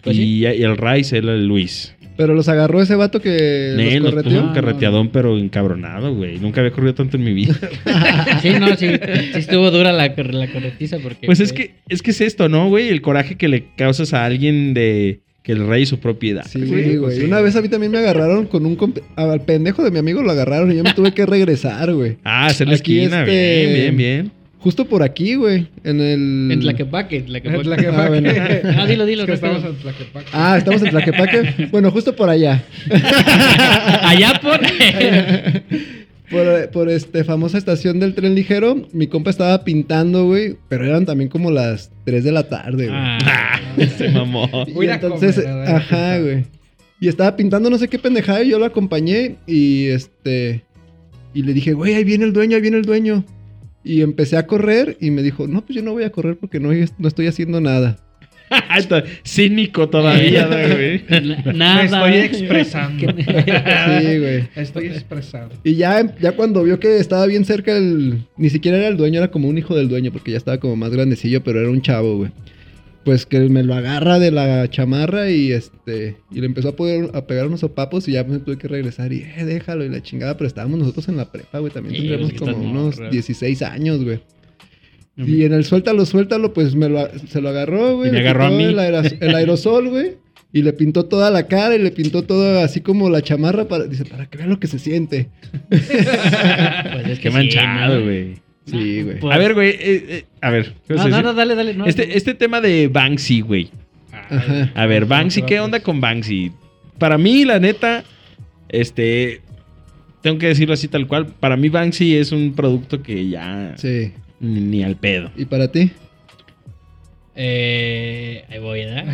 Pues
y, y el Rice era el Luis.
Pero los agarró ese vato que
Nee,
los
puso un carreteadón, pero encabronado, güey. Nunca había corrido tanto en mi vida.
Sí, no, sí, sí estuvo dura la, la corretiza porque...
Pues es que, es que es esto, ¿no, güey? El coraje que le causas a alguien de que el rey su propiedad.
Sí,
güey.
sí.
Una vez a mí también me agarraron con un... comp- Al pendejo de mi amigo lo agarraron y yo me tuve que regresar, güey.
Ah, hacer la
Aquí
esquina,
este-
bien, bien, bien.
Justo por aquí, güey. En el...
En Tlaquepaque, Tlaquepaque.
Tlaquepaque.
Ah, bueno.
Ah, dilo, dilo,
Es que estamos en Tlaquepaque.
Ah, estamos en Tlaquepaque. bueno, justo por allá.
Allá por...
Por, por este famosa estación del tren ligero, mi compa estaba pintando, güey. Pero eran también como las 3 de la tarde, güey.
Ah,
Se mamó.
Y entonces,
comer,
ajá, güey. Y estaba pintando no sé qué pendejada y yo lo acompañé y este... Y le dije, güey, ahí viene el dueño, ahí viene el dueño. Y empecé a correr y me dijo, no, pues yo no voy a correr porque no, no estoy haciendo nada.
Cínico todavía, ¿no, güey.
nada.
Me estoy expresando.
Sí, güey.
Estoy expresando.
Y ya, ya cuando vio que estaba bien cerca el... Ni siquiera era el dueño, era como un hijo del dueño porque ya estaba como más grandecillo, pero era un chavo, güey. Pues que me lo agarra de la chamarra y este... Y le empezó a, poder, a pegar unos sopapos y ya me tuve que regresar y, eh, déjalo y la chingada. Pero estábamos nosotros en la prepa, güey. También
Sí,
tendríamos como unos
morro.
16 años, güey. Y en el suéltalo, suéltalo, pues me lo, se lo agarró, güey.
Y me
le
agarró a mí.
El, aerosol, güey. Y le pintó toda la cara y le pintó todo así como la chamarra para, dice, para que vean lo que se siente.
Pues es
Qué
sí,
manchado, güey.
Sí, güey.
Pues-
A ver, güey. eh, eh, a ver. ¿qué vas a
No, no, dale, dale. No,
este, este tema de Banksy, güey.
Ajá.
A ver, Banksy, ¿qué onda con Banksy? Para mí, la neta, este. Tengo que decirlo así tal cual. Para mí, Banksy es un producto que ya.
Sí.
Ni, ni al pedo.
¿Y para ti?
Eh, ahí voy, ¿verdad?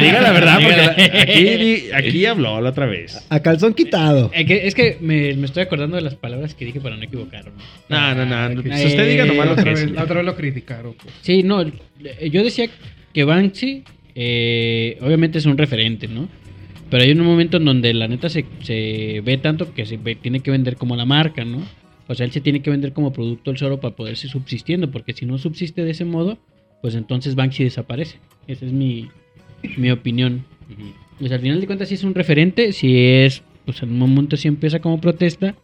Diga la verdad, porque la- aquí, habló la otra vez.
A calzón quitado.
Eh, que- es que me, me estoy acordando de las palabras que dije para no equivocarme.
No, no, no. Pues
que-
usted diga nomás
Eh,
lo
otra, vez, la otra vez lo criticaron. pues.
Sí, no, eh, yo decía que Banksy eh, obviamente es un referente, ¿no? Pero hay un momento en donde la neta se, se ve tanto que se ve- tiene que vender como la marca, ¿no? O sea, él se tiene que vender como producto el solo para poderse subsistiendo, porque si no subsiste de ese modo, pues entonces Banksy desaparece. Esa es mi, mi opinión. Pues al final de cuentas sí es un referente, sí es, pues en un momento sí empieza como protesta,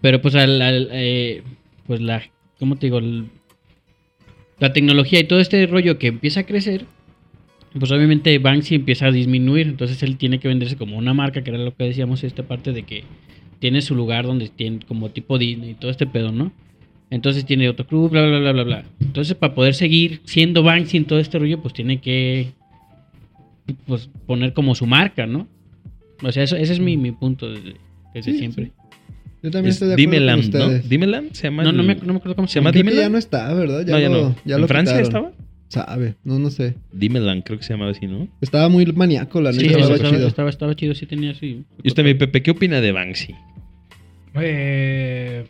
pero pues al, al, eh, pues la, ¿cómo te digo? El- la tecnología y todo este rollo que empieza a crecer, pues obviamente Banksy empieza a disminuir, entonces él tiene que venderse como una marca, que era lo que decíamos esta parte de que tiene su lugar donde tiene como tipo Disney y todo este pedo, ¿no? Entonces tiene otro club, bla, bla, bla, bla, bla. Entonces para poder seguir siendo Banksy en todo este rollo, pues tiene que pues poner como su marca, ¿no? O sea, eso, ese es mi, mi punto desde, desde
Sí,
siempre.
sí. Yo también
Es
estoy de acuerdo
Dimeland,
con
¿no?
ustedes.
Dimeland se llama.
No, no me, no me acuerdo cómo
¿Se llama.
Creo que ya no está, ¿verdad? Ya
no, ya
lo,
no.
Ya
¿En
lo
Francia
quitaron.
estaba?
Sabe, no, no sé.
Dimeland, creo que se llamaba así, ¿no?
Estaba muy maníaco, la
Sí,
neta,
estaba,
estaba chido.
estaba, estaba chido, sí tenía así.
Y usted, mi Pepe, ¿qué opina de Banksy?
Eh,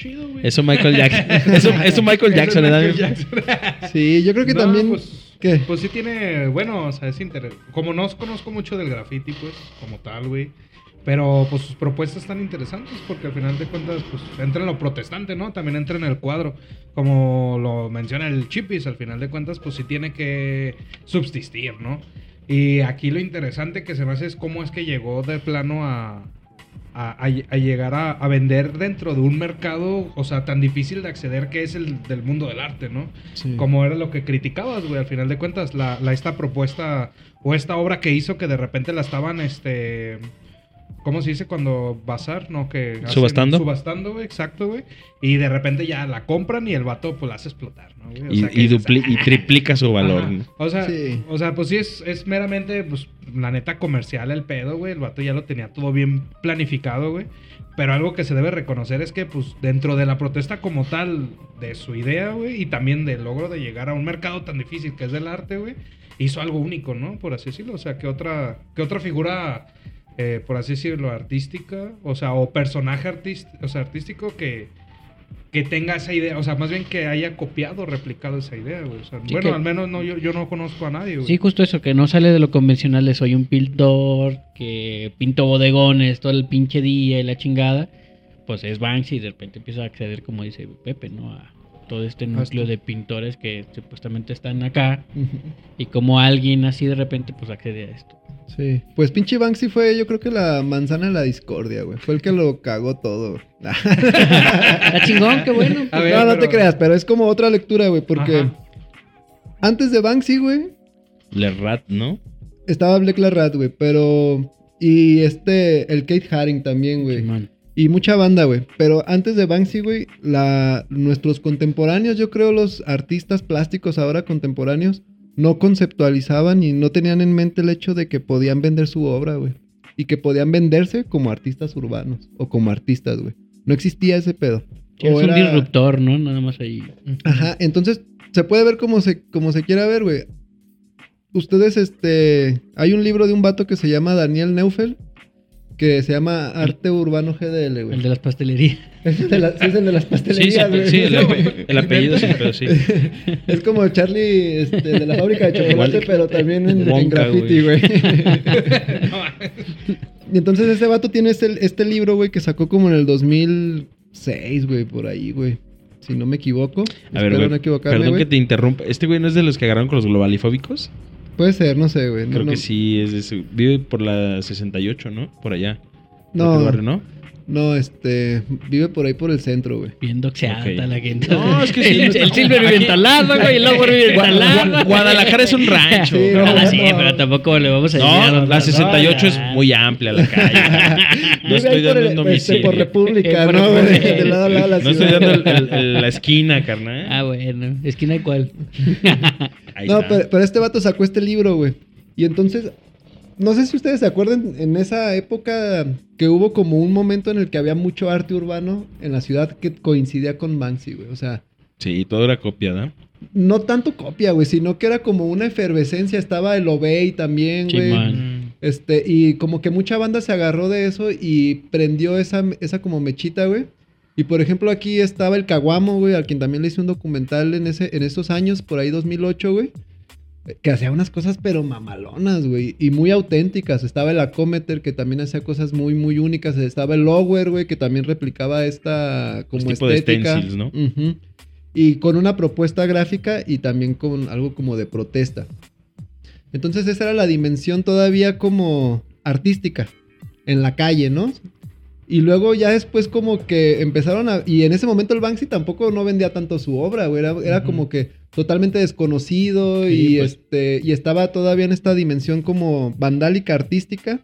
chido, güey.
Eso Michael Jackson. eso, eso Michael Jackson,
es
¿verdad?
Michael Jackson.
Sí, yo creo que
No,
también...
Pues,
¿Qué?
pues sí tiene. Bueno, o sea, es interesante. Como no conozco mucho del graffiti, pues, como tal, güey. Pero pues sus propuestas están interesantes porque al final de cuentas, pues entra en lo protestante, ¿no? También entra en el cuadro. Como lo menciona el Chipis, al final de cuentas, pues sí tiene que subsistir, ¿no? Y aquí lo interesante que se me hace es cómo es que llegó de plano a, a, a- a llegar a, a vender dentro de un mercado, o sea, tan difícil de acceder que es el del mundo del arte, ¿no?
Sí.
Como era lo que criticabas, güey, al final de cuentas, la, la- esta propuesta o esta obra que hizo que de repente la estaban, este... ¿Cómo se dice cuando bazar? No, que...
¿Subastando?
Subastando, güey, exacto, güey. Y de repente ya la compran y el vato pues la hace explotar, ¿no? güey? O
Y,
sea, que
y,
dices,
dupli- y triplica su valor. ¿no?
O sea,
Sí.
o sea, pues sí es, es meramente, pues, la neta comercial el pedo, güey. El vato ya lo tenía todo bien planificado, güey. Pero algo que se debe reconocer es que, pues, dentro de la protesta como tal, de su idea, güey, y también del logro de llegar a un mercado tan difícil que es del arte, güey, hizo algo único, ¿no? Por así decirlo. O sea, que otra, que otra figura, eh, por así decirlo, artística, o sea, o personaje artist o sea, artístico que, que tenga esa idea, o sea, más bien que haya copiado, replicado esa idea, güey. O sea,
Sí,
bueno,
que-
al menos no, yo, yo no conozco a nadie, güey.
Sí, justo eso, que no sale de lo convencional de soy un pintor, que pinto bodegones todo el pinche día y la chingada. Pues es Banksy y de repente empieza a acceder, como dice Pepe, ¿no? A todo este núcleo de pintores que supuestamente están acá y como alguien así de repente pues accede a esto.
Sí. Pues pinche Banksy fue, yo creo que la manzana de la discordia, güey. Fue el que lo cagó todo.
Está chingón, qué bueno.
A ver,
no, no
pero-
te creas, pero es como otra lectura, güey. Porque
Ajá.
antes de Banksy, güey,
Le Rat, ¿no?
estaba Black La Rat, güey. Pero. Y este. El Kate Haring también, güey. Y mucha banda, güey. Pero antes de Banksy, güey, la, nuestros contemporáneos, yo creo los artistas plásticos ahora contemporáneos, no conceptualizaban y no tenían en mente el hecho de que podían vender su obra, güey. Y que podían venderse como artistas urbanos o como artistas, güey. No existía ese pedo.
Sí, es un disruptor, ¿no? Nada más ahí.
Ajá, entonces se puede ver como se, como se quiera ver, güey. Ustedes, este. Hay un libro de un vato que se llama Daniel Neufeld. Que se llama Arte Urbano GDL, güey.
El de las pastelerías.
Es el de la- es el de las
Sí, sí,
pastelerías, güey.
sí, el, el apellido sí, pero sí.
Es como Charlie este, de la fábrica de chocolate, pero también en, graffiti,
güey.
y entonces ese vato tiene este, este libro, güey, que sacó como en el 2006, güey, por ahí, güey. Si no me equivoco.
A ver, güey.
no equivocarme,
Perdón que te interrumpa. ¿Este güey no es de los que agarraron con los globalifóbicos?
Puede ser, no sé, güey. No,
Creo
no.
que sí, es de su- Vive por la 68, ¿no? Por allá.
No.
aquel barrio, ¿no?
No, este, vive por ahí por el centro, güey.
Bien doxeada
Ok.
está la gente.
No, es que sí,
el,
no
el Silver vive en Talado, güey. El Lobo vive en.
Gua- Guadalajara es un rancho.
Sí,
Ah,
no,
sí,
no.
pero tampoco le vamos a decir
No, la 68 es
no,
muy amplia la calle. No
Vive
estoy
ahí por,
dando
el- este, por
domicilio.
República,
Por
¿no? güey?
República.
De lado a lado la
No estoy dando el- el- el- la esquina, carnal.
Ah, bueno. ¿Esquina de cuál?
Ahí
No,
está.
pero, pero este vato sacó este libro, güey. Y entonces, no sé si ustedes se acuerdan en esa época que hubo como un momento en el que había mucho arte urbano en la ciudad que coincidía con Banksy, güey. O sea,
Sí, todo era copia, ¿no?
no tanto copia, güey, sino que era como una efervescencia. Estaba el Obey también, güey.
Chimán.
Este, y como que mucha banda se agarró de eso y prendió esa, esa como mechita, güey. Y por ejemplo, aquí estaba el Caguamo, güey, al quien también le hice un documental en, ese, en esos años, por ahí 2008, güey. Que hacía unas cosas pero mamalonas, güey. Y muy auténticas. Estaba el Acometer, que también hacía cosas muy, muy únicas. Estaba el Lower, güey, que también replicaba esta como
Este tipo de
estética.
stencils, ¿no?
Y con una propuesta gráfica y también con algo como de protesta. Entonces esa era la dimensión todavía como artística en la calle, ¿no? Y luego ya después como que empezaron a... Y en ese momento el Banksy tampoco no vendía tanto su obra, güey. Era, era como que totalmente desconocido
Sí,
y,
pues.
este, y estaba todavía en esta dimensión como vandálica artística.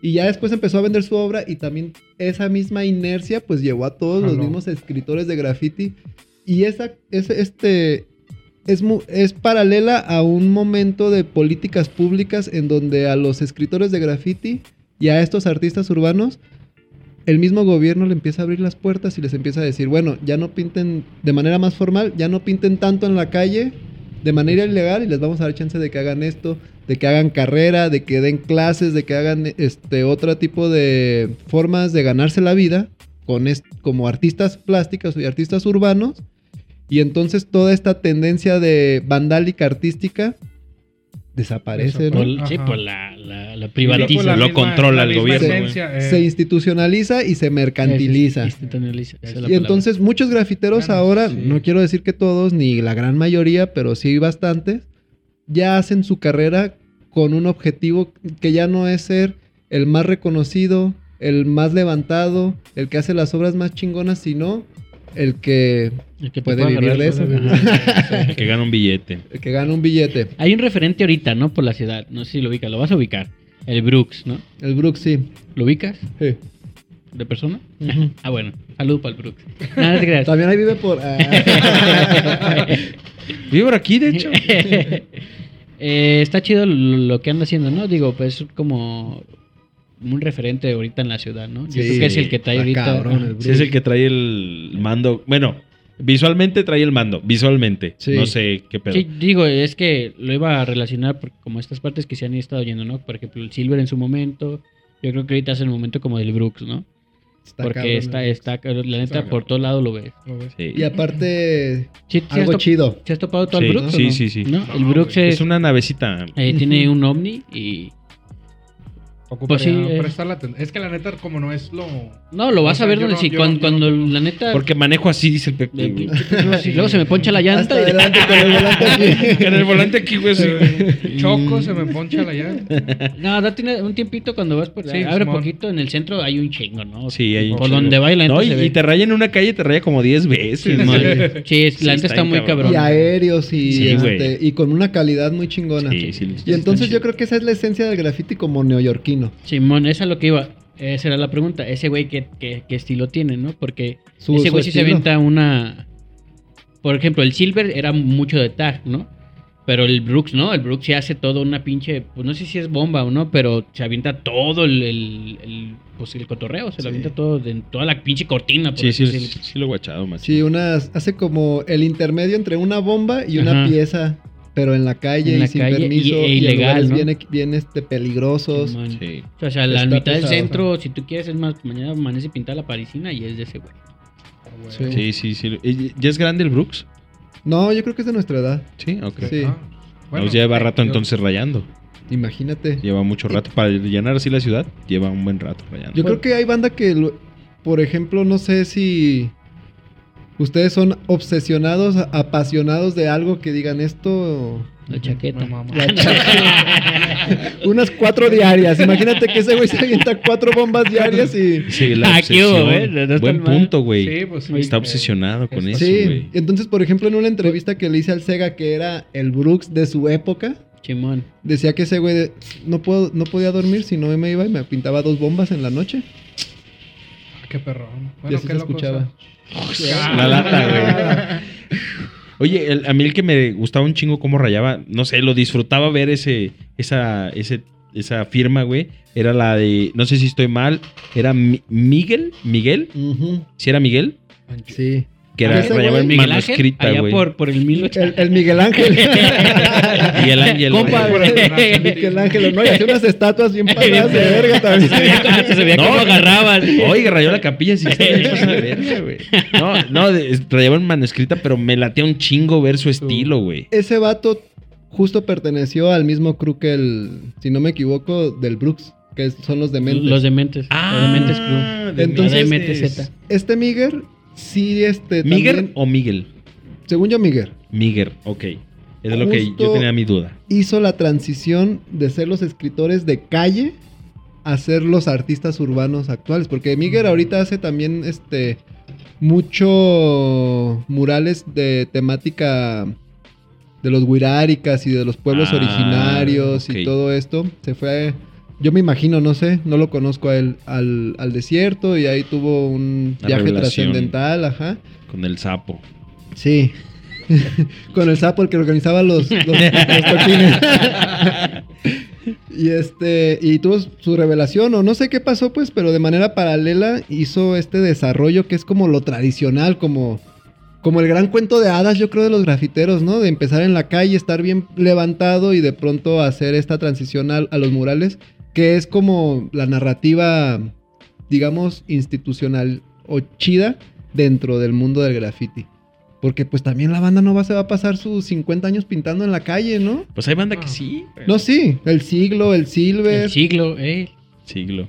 Y ya después empezó a vender su obra y también esa misma inercia pues llevó a todos los mismos escritores de graffiti. Y esa, ese, este, es, es paralela a un momento de políticas públicas en donde a los escritores de graffiti y a estos artistas urbanos, el mismo gobierno le empieza a abrir las puertas y les empieza a decir, bueno, ya no pinten de manera más formal, ya no pinten tanto en la calle de manera ilegal y les vamos a dar chance de que hagan esto, de que hagan carrera, de que den clases, de que hagan este otro tipo de formas de ganarse la vida con como artistas plásticos y artistas urbanos. Y entonces toda esta tendencia de vandálica artística desaparece, ¿no?
Sí, por la, la, la-
lo controla el gobierno,
eh.
Se institucionaliza y se mercantiliza.
Es
Y entonces muchos grafiteros ahora,
sí.
no quiero decir que todos, ni la gran mayoría, pero sí bastantes, ya hacen su carrera con un objetivo que ya no es ser el más reconocido, el más levantado, el que hace las obras más chingonas, sino el que,
El que
puede vivir de eso.
El que gana un billete.
el que gana un billete.
Hay un referente ahorita, ¿no? Por la ciudad. No sé si lo ubicas. Lo vas a ubicar. El Brooks, ¿no?
El Brooks sí.
¿Lo ubicas?
Sí.
¿De persona? Ah, bueno. Saludo para el Brooks. No te creas.
También ahí vive por... ah.
Vivo por aquí, de hecho.
Eh, está chido lo, que anda haciendo, ¿no? Digo, pues es como un referente ahorita en la ciudad, ¿no? Yo
Sí,
creo que es el que trae ahorita.
cabrón,
Ajá.
el
Sí, es el que trae el mando. Bueno, visualmente trae el mando. Visualmente.
Sí.
No sé qué pedo.
Sí, digo, es que lo iba a relacionar por, como estas partes que se han estado yendo, ¿no? Por ejemplo, el Silver en su momento. Yo creo que ahorita es el momento como del Brooks, ¿no?
Está
Porque
cabrón,
está, está, la neta,
Está
por todos lados lo ves.
Sí.
Y aparte,
Sí, ¿sí has
algo
top-
chido.
¿Se has topado todo
Sí,
el Brooks?
sí,
no?
sí, sí.
¿No? El Brooks Es
una navecita.
eh, tiene un ovni y...
Ocuparía
Pues sí, eh.
prestar la aten- Es que la neta, como no es lo.
No, lo vas
O sea,
a ver donde
no-
sí, cuando,
no- yo no
cuando la neta...
Porque manejo así, dice el Pepe. güey.
y luego se me poncha la llanta.
Hasta
y-
adelante con el volante aquí.
En el volante aquí, güey.
Choco, se me poncha la llanta.
No, date un tiempito cuando vas por...
Sí,
abre
Simón.
poquito, en el centro hay un chingo, ¿no?
Sí, hay un
Por
chingo.
donde va y la neta
No, y,
se ve.
y te raya en una calle, te raya como 10 veces.
Sí, madre. Sí, es-
Sí,
la neta
está
muy
cabrón.
Y aéreos y, este, y con una calidad muy chingona.
Sí, sí,
Y entonces yo creo que esa es la esencia del graffiti como neoyorquino.
Simón, esa es lo que iba. Esa era la pregunta. Ese güey, ¿qué, qué, qué estilo tiene, no? Porque
Su-
ese güey sí se avienta una... Por ejemplo, el Silver era mucho de tag, ¿no? Pero el Brooks, ¿no? El Brooks se hace todo una pinche... Pues no sé si es bomba o no, pero se avienta todo el... el, el- pues el cotorreo, se
Sí.
lo avienta todo, de, toda la pinche cortina. Por
Sí, sí, sí, sí lo guachado, macho.
Sí, unas, hace como el intermedio entre una bomba y una
Ajá.
pieza, pero en la calle
En la
y sin
calle
permiso.
y- e
y en
ilegal,
lugares
¿no?
bien, bien, este, peligrosos.
Sí.
O sea, la
Está
mitad del centro, si tú quieres, es más, mañana amanece pintada la parisina y es de ese güey.
Sí.
Sí, sí, sí. ¿Y- ¿Ya es grande el Brooks?
No, yo creo que es de nuestra edad.
Sí, ok.
Sí.
Ah,
Nos lleva rato
yo-
entonces rayando.
Imagínate.
Lleva mucho rato. Para llenar así la ciudad, lleva un buen rato rayando.
Yo creo que hay banda que, lo- por ejemplo, no sé si ¿Ustedes son obsesionados, apasionados de algo que digan esto?
La chaqueta.
Mamá.
La chaqueta. Unas cuatro diarias. Imagínate que ese güey se avienta cuatro bombas diarias y...
Sí, la
Ah, ¿qué hubo,
obsesión.
eh? No está
Buen
mal.
punto, güey.
Sí, pues sí.
Está
Eh,
obsesionado con eso,
Sí, entonces por ejemplo en una entrevista que le hice al Sega que era el Brooks de su época,
Chimón.
decía que ese güey de- no, puedo, no podía dormir si no me iba y me pintaba dos bombas en la noche.
Qué perrón. Bueno, qué
se
loco,
escuchaba.
o sea.
La lata, güey. Oye, el- a mí el que me gustaba un chingo cómo rayaba, no sé, lo disfrutaba ver ese, esa, ese, esa firma, güey. Era la de, no sé si estoy mal, era Mi- Miguel, Miguel, si era Miguel,
Sí.
Que era
Ah,
rayaba
güey,
en
Miguel Ángel,
manuscrita,
allá
güey.
por, por el mil
El, el Miguel Ángel.
Y el ángel.
Compa,
güey.
El Miguel Ángel, no, y hacía unas estatuas bien pasadas de verga
Se
también.
se veía
No.
cómo agarraban.
Oye, rayó la capilla, sí, está bien pasada de verga, güey. No, no, rayaba en manuscrita, pero me latía un chingo ver su estilo, güey.
Ese vato justo perteneció al mismo crew que el, si no me equivoco, del Brooks, que son los dementes.
Los dementes.
Ah,
los dementes crew.
Entonces,
La DMTZ.
Este Miguel, sí, este.
¿Miguel
también-
o Miguel?
según yo, Miguel.
Miguel, ok. Es lo que yo tenía mi duda.
hizo la transición de ser los escritores de calle a ser los artistas urbanos actuales. Porque Miguel ahorita hace también este mucho murales de temática de los Wiráricas y de los pueblos
Ah,
originarios y todo esto. Se fue, yo me imagino, no sé, no lo conozco a él, al, al desierto y ahí tuvo un viaje trascendental, ajá.
Con el sapo.
Sí. Con el sapo, el que organizaba los, los, los toquines. y este, y tuvo su revelación, o no sé qué pasó, pues, pero de manera paralela hizo este desarrollo que es como lo tradicional, como, como el gran cuento de hadas, yo creo, de los grafiteros, ¿no? De empezar en la calle, estar bien levantado y de pronto hacer esta transición a, a los murales, que es como la narrativa, digamos, institucional o chida dentro del mundo del graffiti. Porque pues también la banda no va, se va a pasar sus 50 años pintando en la calle, ¿no?
Pues hay banda que
Ah.
sí. güey.
No, sí, el siglo, el silver.
El siglo, eh.
Siglo.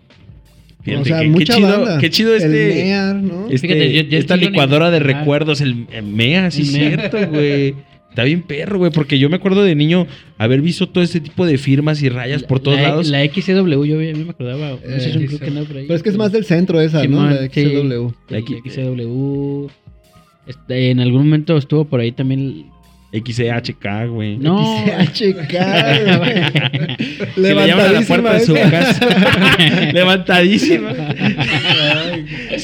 o sea,
que- qué
mucha
chido,
banda.
qué chido
El
este.
Mear, ¿no?
este-
Fíjate,
esta licuadora de recuerdos, el, el MEA, sí
El
es cierto, güey. Está bien perro, güey, porque yo me acuerdo de niño haber visto todo este tipo de firmas y rayas por todos
la,
lados.
La XCW, yo a mí me acordaba. No sé si es un
Eh,
club que anda por ahí.
Pero es que es más del centro esa, ¿no?
Simón,
La
sí.
XW.
La
La
X-
XCW. Este, en algún momento estuvo por ahí también.
XCHK, güey.
No.
XHK, güey.
Que le llaman a la puerta de su
esa.
casa. Levantadísima.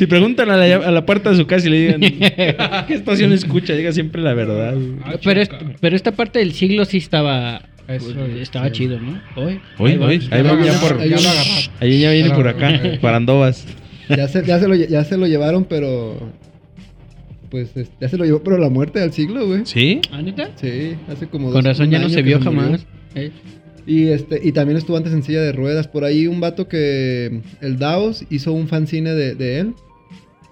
Si preguntan a la, a la puerta de su casa y le digan, ¿qué estación escucha? Diga siempre la verdad.
Ah,
pero, es-
chica.
pero esta parte del siglo sí estaba.
Eso,
estaba
sí.
chido, ¿no? Hoy.
Hoy, hoy, ahí
Ya
va ya por.
ya
ahí-.
Ahí ya viene por acá, para Andovas.
Ya se, ya, se lo, ya se lo llevaron, pero. Pues es- ya se lo llevó, pero la muerte al siglo, güey.
¿Sí?
¿Ah, neta?
Sí, hace como
Con
dos-
razón
un
ya no se vio jamás. Eh,
Y este, y también estuvo antes en silla de ruedas. Por ahí un vato que el Daos hizo un fanzine de, de él.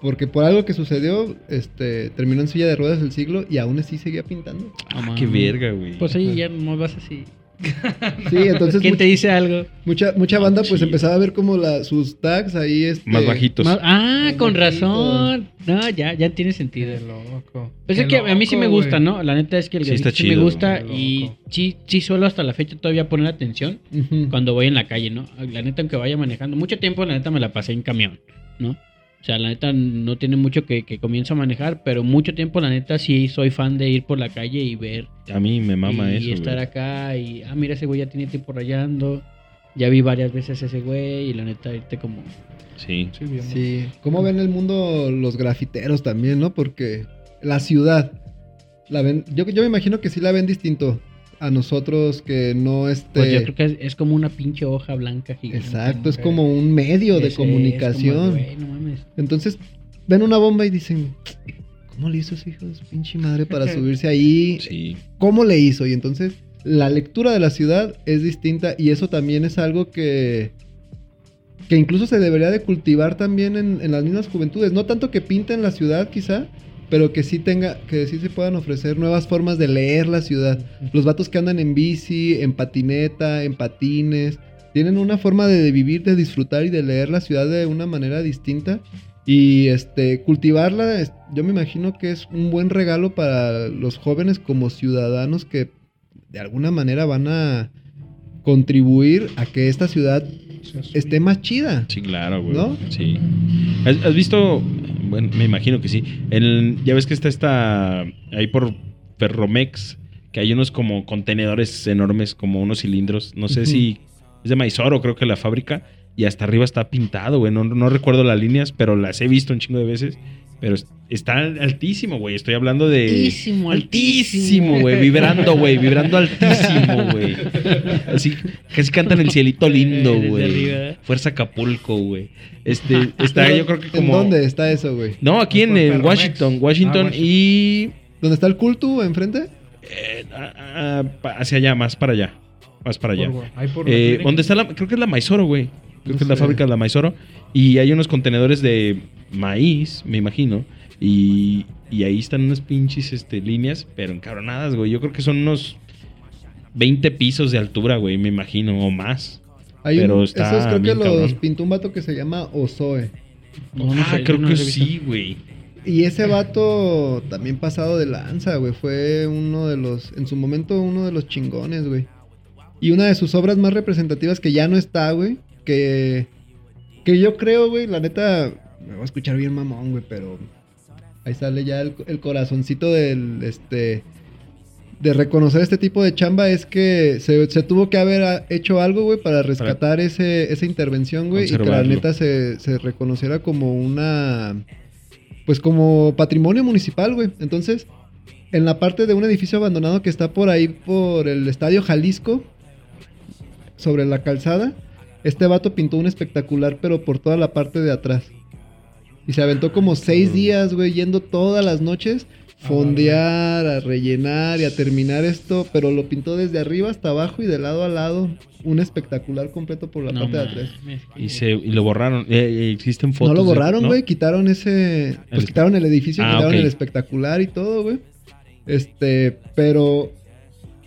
Porque por algo que sucedió, este, terminó en silla de ruedas el siglo y aún así seguía pintando.
Ah,
no
qué verga, güey.
Pues ahí ya no vas así.
Sí, entonces
¿Quién
mucha,
te dice algo?
mucha, mucha
Ah,
banda pues
chido.
empezaba a ver como la, sus tags ahí. Este,
Más bajitos.
Ah,
Más
con razón. No, ya, ya tiene sentido.
Qué loco.
Pues
Qué
es que a mí sí me gusta. ¿no? La neta es que el
Sí, está
sí me gusta y sí, sí suelo hasta la fecha todavía poner atención
Ujú.
cuando voy en la calle, ¿no? La neta, aunque vaya manejando, mucho tiempo la neta me la pasé en camión, ¿no? O sea, la neta no tiene mucho que, que comienzo a manejar, pero mucho tiempo la neta sí soy fan de ir por la calle y ver
A mí me mama
y
eso,
estar
güey.
acá y, ah, mira, ese güey ya tiene tiempo rayando. Ya vi varias veces ese güey y la neta, irte como...
Sí.
Sí, bien.
Sí. ¿Cómo ven el mundo los grafiteros también, no? Porque la ciudad, la ven, yo, yo me imagino que sí la ven distinto a nosotros que no este...
Pues yo creo que es, es como una pinche hoja blanca gigante.
Exacto, es como un medio de
Ese es como,
comunicación.
no mames.
Entonces, ven una bomba y dicen, ¿cómo le hizo ese hijo de su pinche madre para subirse ahí?
Sí.
¿Cómo le hizo? Y entonces, la lectura de la ciudad es distinta y eso también es algo que, que incluso se debería de cultivar también en, en las mismas juventudes. No tanto que pinten la ciudad quizá, pero que sí tenga, que sí se puedan ofrecer nuevas formas de leer la ciudad. Los vatos que andan en bici, en patineta, en patines, tienen una forma de vivir, de disfrutar y de leer la ciudad de una manera distinta. Y este, cultivarla, yo me imagino que es un buen regalo para los jóvenes como ciudadanos que de alguna manera van a contribuir a que esta ciudad esté más chida.
Sí, claro, güey.
¿No?
Sí. ¿Has, has visto? Bueno, me imagino que sí. El, ya ves que está esta. Ahí por Ferromex. Que hay unos como contenedores enormes, como unos cilindros. No sé si. Es de Maizoro, creo que la fábrica. Y hasta arriba está pintado, güey. No, no recuerdo las líneas, pero las he visto un chingo de veces. Pero es- está altísimo, güey. Estoy hablando de.
Altísimo,
Altísimo, güey. Vibrando, güey. Vibrando altísimo, güey. Así, casi cantan el cielito lindo, güey. Fuerza Acapulco, güey. Este, está yo creo que como...
¿En dónde está eso, güey?
No, aquí en. Washington.
Ah,
Washington y...
¿Dónde está el culto enfrente?
eh, hacia allá, más para allá. Más para allá.
Por- ahí por
Eh. ¿Dónde está la...? Creo que es la Maizoro, güey. Creo
No
que es la fábrica de la Maizoro. Y hay unos contenedores de maíz, me imagino. Y, y ahí están unas pinches este, líneas, pero encabronadas, güey. Yo creo que son unos 20 pisos de altura, güey, me imagino, o más.
Hay
Pero
un-
está
esos creo que los pintó un vato que se llama Ozoe.
No, no
ah,
sé,
creo
no
que sí, güey.
Y ese vato también pasado de lanza, güey. Fue uno de los, en su momento, uno de los chingones, güey. Y una de sus obras más representativas que ya no está, güey. Que, que yo creo, güey, la neta, me voy a escuchar bien mamón, güey, pero ahí sale ya el, el corazoncito del, este, de reconocer este tipo de chamba es que se, se tuvo que haber hecho algo, güey, para rescatar ese, esa intervención, güey, y que la neta se, se reconociera como una, pues como patrimonio municipal, güey. Entonces, en la parte de un edificio abandonado que está por ahí, por el Estadio Jalisco, sobre la calzada, este vato pintó un espectacular, pero por toda la parte de atrás. Y se aventó como seis
Mm.
días, güey, yendo todas las noches, fondear, a rellenar y a terminar esto, pero lo pintó desde arriba hasta abajo y de lado a lado, un espectacular completo por la
No
parte de atrás.
Y, se, y lo borraron. Eh, eh, existen fotos.
No lo borraron,
¿no?
güey. Quitaron ese. Pues
El-
quitaron el edificio,
Ah,
quitaron el espectacular y todo, güey. Este, pero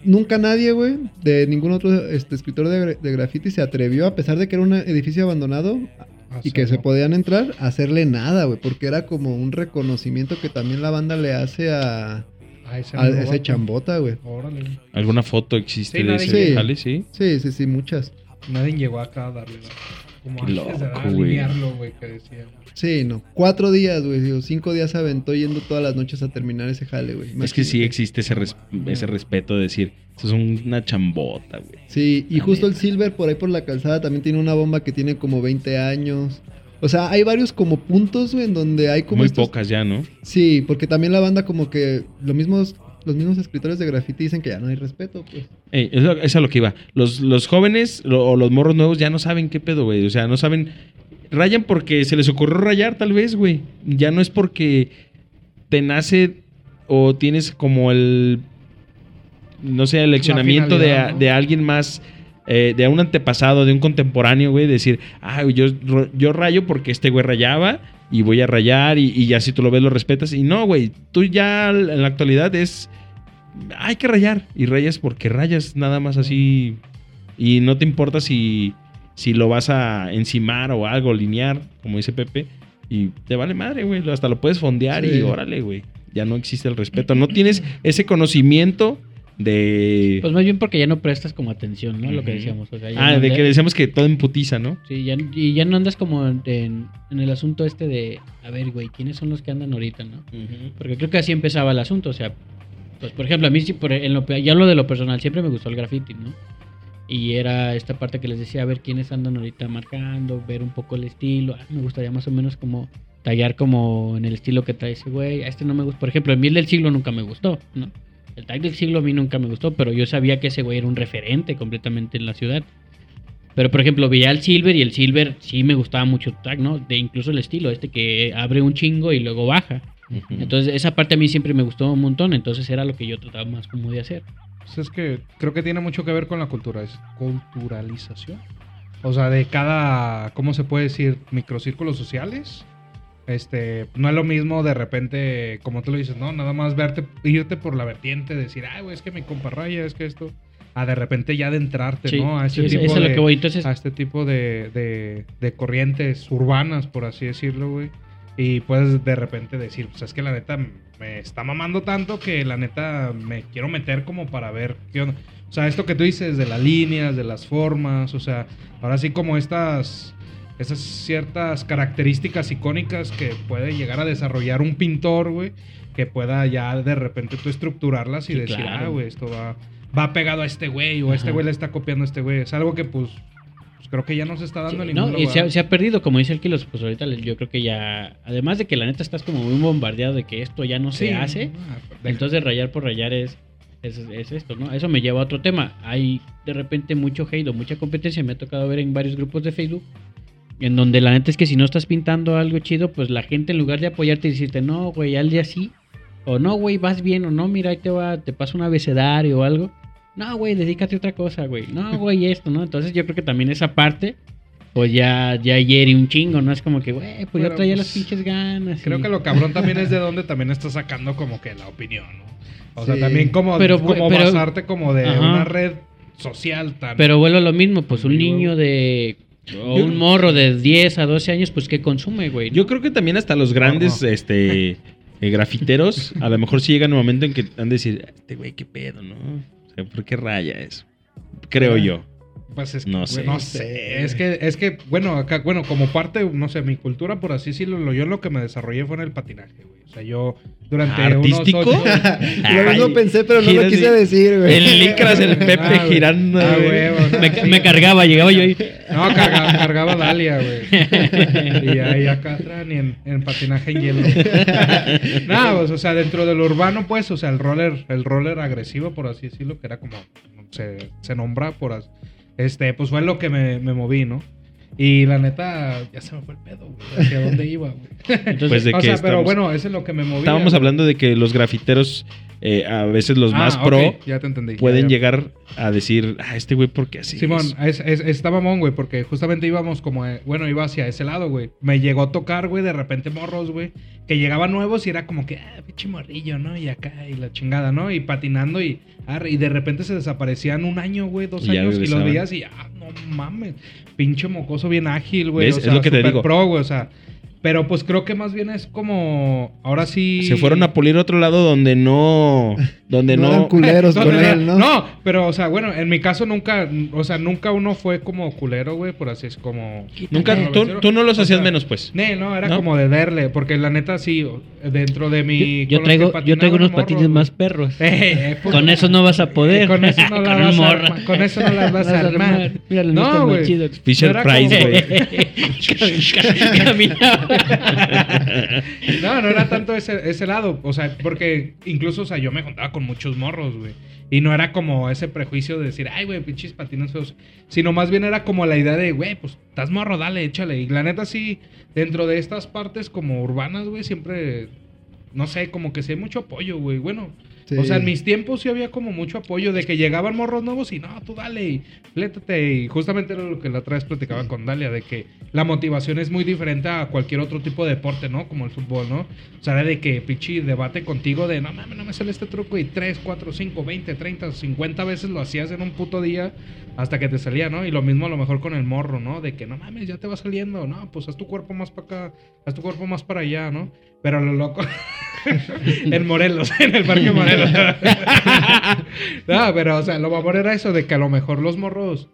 nunca nadie, güey, de ningún otro este, escritor de, gra- de graffiti se atrevió, a pesar de que era un edificio abandonado y que se podían entrar, a hacerle nada, güey, porque era como un reconocimiento que también la banda le hace a,
A ese,
chambota, güey.
Órale.
¿Alguna foto existe
Sí,
de ese
Sí.
jale? Sí.
Sí, sí, sí, muchas.
Nadie llegó acá a darle. ¿no? Como
Qué
antes de
loco, güey.
alinearlo, güey, que decía.
Sí, no. Cuatro días, güey. o Cinco días se aventó yendo todas las noches a terminar ese jale, güey.
Es que sí existe ese, res- ese respeto de decir, eso es un- una chambota, güey.
Sí, y justo el Silver por ahí por la calzada también tiene una bomba que tiene como 20 años. O sea, hay varios como puntos, güey, en donde hay como
Muy
estos-
pocas ya, ¿no?
Sí, porque también la banda como que los mismos los mismos escritores de graffiti dicen que ya no hay respeto, pues.
Ey, es, lo- es a lo que iba. Los, los jóvenes lo- o los morros nuevos ya no saben qué pedo, güey. O sea, no saben. Rayan porque se les ocurrió rayar, tal vez, güey. Ya no es porque te nace o tienes como el. No sé, el leccionamiento de, de alguien más. eh, de un antepasado, de un contemporáneo, güey. Decir, ah, yo, yo rayo porque este güey rayaba y voy a rayar y, y ya si tú lo ves lo respetas. Y no, güey. Tú ya en la actualidad es hay que rayar. Y rayas porque rayas nada más así. Y no te importa si, si lo vas a encimar o algo, linear, como dice Pepe. Y te vale madre, güey. Hasta lo puedes fondear
Sí.
y órale, güey. Ya no existe el respeto. No tienes ese conocimiento de...
Pues más bien porque ya no prestas como atención, ¿no? Lo que decíamos. O sea, ya
ah,
no
de
andas-
que decíamos que todo imputiza, ¿no?
Sí, ya, y ya no andas como en, el asunto este de, a ver, güey, ¿quiénes son los que andan ahorita, no? Porque creo que así empezaba el asunto, o sea, pues por ejemplo, a mí sí, por, en lo, ya lo de lo personal, siempre me gustó el graffiti, ¿no? Y era esta parte que les decía, a ver quiénes andan ahorita marcando, ver un poco el estilo. Ah, me gustaría más o menos como tallar como en el estilo que trae ese güey. A este no me gusta. Por ejemplo, el miel del siglo nunca me gustó, ¿no? El tag del siglo a mí nunca me gustó, pero yo sabía que ese güey era un referente completamente en la ciudad. Pero por ejemplo, veía el Silver y el Silver sí me gustaba mucho el tag, ¿no? De incluso el estilo, este que abre un chingo y luego baja.
Ujú.
Entonces, esa parte a mí siempre me gustó un montón. Entonces, era lo que yo trataba más como de hacer.
Pues es que creo que tiene mucho que ver con la cultura, es culturalización. O sea, de cada, ¿cómo se puede decir? Microcírculos sociales. Este, no es lo mismo de repente, como tú lo dices, no, nada más verte, irte por la vertiente, decir, ay, güey, es que mi compa raya, es que esto, a de repente ya adentrarte,
Sí,
¿no? A este tipo
lo
de-
que voy. Entonces,
a este tipo de, de, de corrientes urbanas, por así decirlo, güey. Y puedes de repente decir, pues es que la neta me está mamando tanto que la neta me quiero meter como para ver qué onda. O sea, esto que tú dices de las líneas, de las formas, o sea, ahora sí como estas, esas ciertas características icónicas que puede llegar a desarrollar un pintor, güey, que pueda ya de repente tú estructurarlas y
Sí,
decir,
claro.
ah, güey, esto va, va pegado a este güey, o a este güey le está copiando a este güey. Es algo que pues, pues, creo que ya no se está dando
Sí,
en
no,
ningún
y se ha, se ha perdido, como dice el Kilos, pues ahorita yo creo que ya, además de que la neta estás como muy bombardeado de que esto ya no
Sí,
se hace, entonces rayar por rayar es, es, es esto, ¿no? Eso me lleva a otro tema. Hay de repente mucho hate o mucha competencia, me ha tocado ver en varios grupos de Facebook, en donde la neta es que si no estás pintando algo chido, pues la gente en lugar de apoyarte y decirte, no, güey, al día sí, o no, güey, vas bien, o no, mira, ahí te va, te paso un abecedario o algo. No, güey, dedícate a otra cosa, güey. No, güey, esto, ¿no? Entonces yo creo que también esa parte, pues ya, ya hiere un chingo, ¿no? Es como que, güey, pues yo
Pero,
traía
pues,
las pinches ganas.
Creo
y-
que lo cabrón también es de donde también estás sacando como que la opinión, ¿no? O sea, también como,
Pero,
como
pero-
basarte como de
Ajá.
una red social tan...
Pero vuelvo a lo mismo, pues un niño de... O
Yo-
un morro de 10 a 12 años, pues que consume, güey.
Yo creo que también hasta los grandes este, eh, grafiteros, a lo mejor sí llegan un momento en que han de decir, este güey, qué pedo, ¿no? O sea, ¿por qué raya eso? Creo yo.
Pues es que,
No sé.
no sé. Es que, es que, bueno, acá, bueno, como parte, no sé, mi cultura, por así decirlo, lo- yo lo que me desarrollé fue en el patinaje, güey. O sea, yo durante
¿Artístico?
unos ocho-
Lo mismo pensé, pero no lo quise decir, güey.
El licras, el Pepe
Ah, güey.
girando.
Ah,
güey.
me,
sí.
me cargaba, llegaba yo ahí.
No, cargaba, cargaba Dalia, güey. Y ahí acá atrás, ni en, en patinaje en hielo. Nada, pues, o sea, dentro del urbano, pues, o sea, el roller, el roller agresivo, por así decirlo, que era como se, se nombra por as- este, pues fue lo que me, me moví, ¿no? Y la neta, ya se me fue el pedo, güey. ¿Hacia dónde iba, güey?
Entonces,
Pues de
o
que
sea, pero
estamos-
bueno, eso es lo que me movía.
Estábamos
güey.
hablando de que los grafiteros, eh, a veces los
Ah,
más pro,
ya te entendí. ya,
pueden
ya.
llegar a decir, ah, este güey, ¿por qué así?
Simón,
es?"
es, es, está mamón, güey, porque justamente íbamos como, eh, bueno, iba hacia ese lado, güey. Me llegó a tocar, güey, de repente morros, güey, que llegaban nuevos y era como que, ah, pinche morrillo, ¿no? Y acá, y la chingada, ¿no? Y patinando y, arre, y de repente se desaparecían un año, güey, dos
Y
años, y los veías y, ah, no mames, pinche mocoso bien ágil, güey. O
Es
sea,
lo que te
super
digo.
pro, güey, o sea. Pero pues creo que más bien es como, ahora sí...
Se fueron a pulir otro lado donde no... Donde
No
no...
eran culeros
No,
con
no,
él, ¿no?
No, pero, o sea, bueno, en mi caso nunca, o sea, nunca uno fue como culero, güey, por así es como...
Nunca,
No,
tú,
no,
tú no los
o
hacías
sea,
menos, pues.
Nee, no, era
¿No?
como de darle, porque la neta sí, dentro de mi...
yo, yo traigo, yo traigo unos patines más perros.
Eh, eh, pues,
Con eso no vas a poder.
Con eso no la vas a con eso no las vas a armar.
Mira, los
No, güey.
Fisher Price, güey.
Caminaba.
No, no era tanto ese, ese lado. O sea, porque incluso, o sea, yo me juntaba con muchos morros, güey. Y no era como ese prejuicio de decir, ay, güey, pinches patines feos. Sino más bien era como la idea de, güey, pues estás morro, dale, échale. Y la neta, sí, dentro de estas partes como urbanas, güey, siempre, no sé, como que sí hay mucho apoyo, güey. Bueno,
Sí.
o sea, en mis tiempos sí había como mucho apoyo de que llegaban morros nuevos y no, tú dale y flétate. Y justamente era lo que la otra vez platicaba con Dalia, de que la motivación es muy diferente a cualquier otro tipo de deporte, ¿no? Como el fútbol, ¿no? O sea, era de que pinche debate contigo de no mames, no me sale este truco y 3, 4, 5, 20, 30, 50 veces lo hacías en un puto día hasta que te salía, ¿no? Y lo mismo a lo mejor con el morro, ¿no? De que no mames, ya te va saliendo, no, pues haz tu cuerpo más para acá, haz tu cuerpo más para allá, ¿no? Pero lo loco. en Morelos, en el Parque Morelos. no, pero, o sea, lo mamón era eso de que a lo mejor los morros.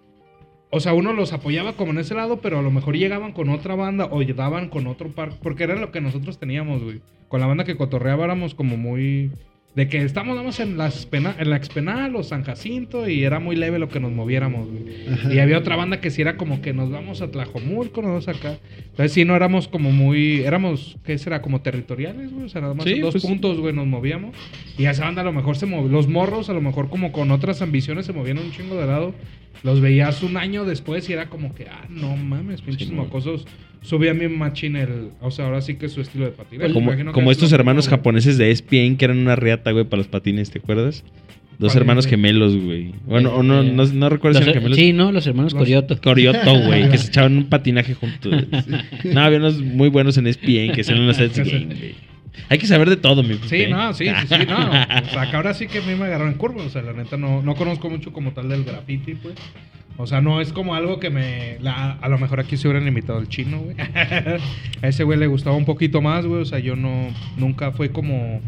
O sea, uno los apoyaba como en ese lado, pero a lo mejor llegaban con otra banda o llegaban con otro parque. Porque era lo que nosotros teníamos, güey. Con la banda que cotorreaba éramos como muy. De que estamos nada más en, las pena, en la Expenal o San Jacinto y era muy leve lo que nos moviéramos, güey.
Ajá.
Y había otra banda que sí era como que nos vamos a Tlajomulco, nos vamos acá. Entonces sí, no éramos como muy... Éramos, ¿qué será? Como territoriales, güey. O sea, nada más
Sí,
en dos
pues-
puntos, güey, nos movíamos. Y esa banda a lo mejor se movían... Los morros a lo mejor como con otras ambiciones se movían un chingo de lado. Los veías un año después y era como que, ah, no mames, pinches
Sí, mo.
mocosos. Subía mi machín el... O sea, ahora sí que es su estilo de patinaje.
Como, como estos hermanos
güey.
japoneses de ESPN que eran una riata, güey, para los patines, ¿te acuerdas? Dos
¿Cuál,
hermanos gemelos, güey. Bueno, o no, no, no recuerdo si
Los-
eran gemelos.
sí, no, los hermanos
Los-
Corioto.
Corioto, güey, que se echaban un patinaje juntos. No, había unos muy buenos en ESPN que hacían unos sets game, güey. Hay que saber de todo, mi
Sí, no, sí, sí, sí, no. O sea, que ahora sí que a mí me agarró en curva. O sea, la neta no, no conozco mucho como tal del graffiti, pues. O sea, no es como algo que me... la- a lo mejor aquí se hubieran invitado al chino, güey. a ese güey le gustaba un poquito más, güey. O sea, yo no... Nunca fue como...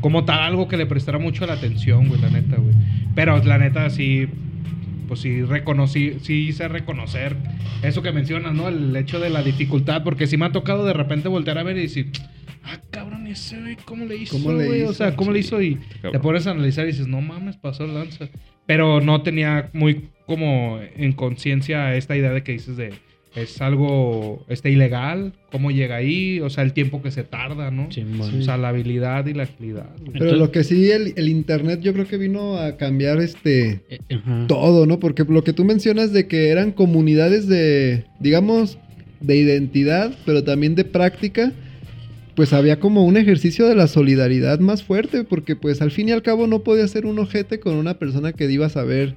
Como tal algo que le prestara mucho la atención, güey, la neta, güey. Pero la neta sí... Pues sí reconocí... Sí hice reconocer eso que mencionas, ¿no? El hecho de la dificultad. Porque sí me ha tocado de repente voltear a ver y decir... Ah, cabrón, ese güey, ¿cómo le hizo,
¿Cómo le
güey? O
hizo?
sea, ¿cómo le hizo? Y te pones a analizar y dices, no mames, pasó el lanza. Pero no tenía muy como en conciencia esta idea de que dices de es algo este ilegal, cómo llega ahí, o sea, el tiempo que se tarda, ¿no?
Sí.
Sí.
O sea, la habilidad y la agilidad. güey.
Pero
Entonces-
lo que sí, el, el internet yo creo que vino a cambiar este
Eh,
todo, ¿no? Porque lo que tú mencionas de que eran comunidades de, digamos, de identidad, pero también de práctica, pues había como un ejercicio de la solidaridad más fuerte, porque pues al fin y al cabo no podía ser un ojete con una persona que ibas a ver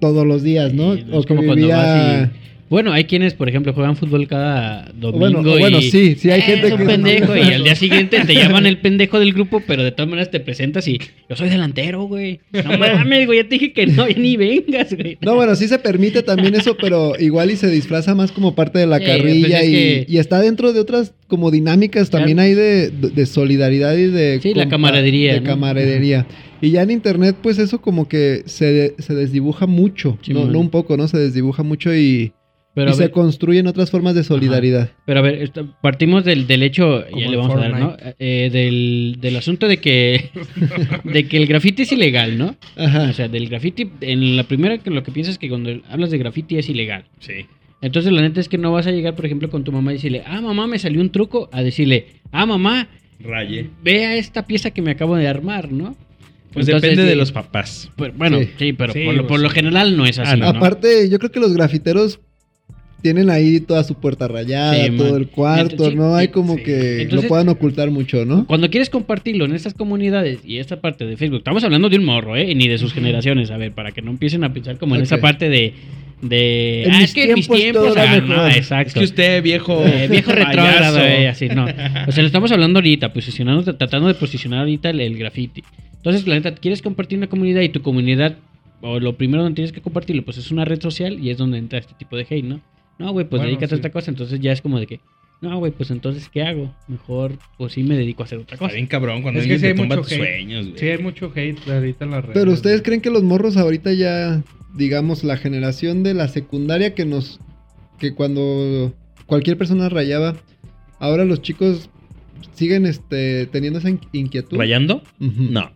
todos los días, ¿no?
Sí,
o que
como cuando
vivía...
y- Bueno, hay quienes, por ejemplo, juegan fútbol cada domingo.
Bueno, o bueno,
y-
sí, sí hay gente
es un
que...
pendejo y al día siguiente te llaman el pendejo del grupo, pero de todas maneras te presentas y yo soy delantero, güey. No mames, güey, ya te dije que no, ya ni vengas, güey.
No, bueno, sí se permite también eso, pero igual y se disfraza más como parte de la
Sí,
carrilla
pues es
y,
que-
y está dentro de otras como dinámicas también hay de, de solidaridad y de...
Sí, la camaradería,
De
¿no?
camaradería. Y ya en internet, pues eso como que se, se desdibuja mucho,
Sí,
no,
man.
no un poco, ¿no? Se desdibuja mucho y,
Pero
y se
ver,
construyen otras formas de solidaridad.
pero a ver, esto- partimos del, del hecho,
Como
ya le vamos a dar, ¿no? Eh, del, del asunto de que, de que el grafiti es ilegal, ¿no?
Ajá.
O sea, del graffiti, en la primera que lo que piensas es que cuando hablas de graffiti es ilegal.
Sí.
Entonces la neta es que no vas a llegar, por ejemplo, con tu mamá y decirle, ah, mamá, me salió un truco, a decirle, ah, mamá,
Raye.
vea esta pieza que me acabo de armar, ¿no?
Pues
Entonces,
depende de los papás.
pues, bueno,
Sí.
sí, pero
Sí,
por, lo,
pues,
por lo general no es así,
Ah, no.
¿no?
Aparte, yo creo que los grafiteros tienen ahí toda su puerta rayada,
Sí,
todo
man.
el cuarto,
Entonces,
¿no? Hay como
sí.
que
Entonces-
lo puedan ocultar mucho, ¿no?
Cuando quieres compartirlo en estas comunidades y esta parte de Facebook, estamos hablando de un morro, ¿eh? Ni de sus generaciones, a ver, para que no empiecen a pensar como en
Ok.
esa parte de... de
En
ah, es que en mis
tiempos
ah, no, exacto.
Es que usted, viejo.
Eh, viejo retrógrado, eh, así, no. O sea, lo estamos hablando ahorita, posicionando, tratando de posicionar ahorita el, el graffiti. Entonces, la neta, quieres compartir una comunidad y tu comunidad, o lo primero donde tienes que compartirlo, pues es una red social y es donde entra este tipo de hate, ¿no? No, güey, pues
Bueno,
dedícate a esta cosa. Entonces ya es como de que, no, güey, pues entonces, ¿qué hago? Mejor, pues sí me dedico a hacer otra
Está
cosa.
bien cabrón cuando
Es que sí
te
hay
tumba
mucho
tus
hate.
sueños, güey.
Sí, hay mucho hate ahorita en las redes.
Pero ustedes
güey.
creen que los morros ahorita ya, digamos, la generación de la secundaria que nos, que cuando cualquier persona rayaba, ahora los chicos siguen este teniendo esa in- inquietud.
¿Rayando? No.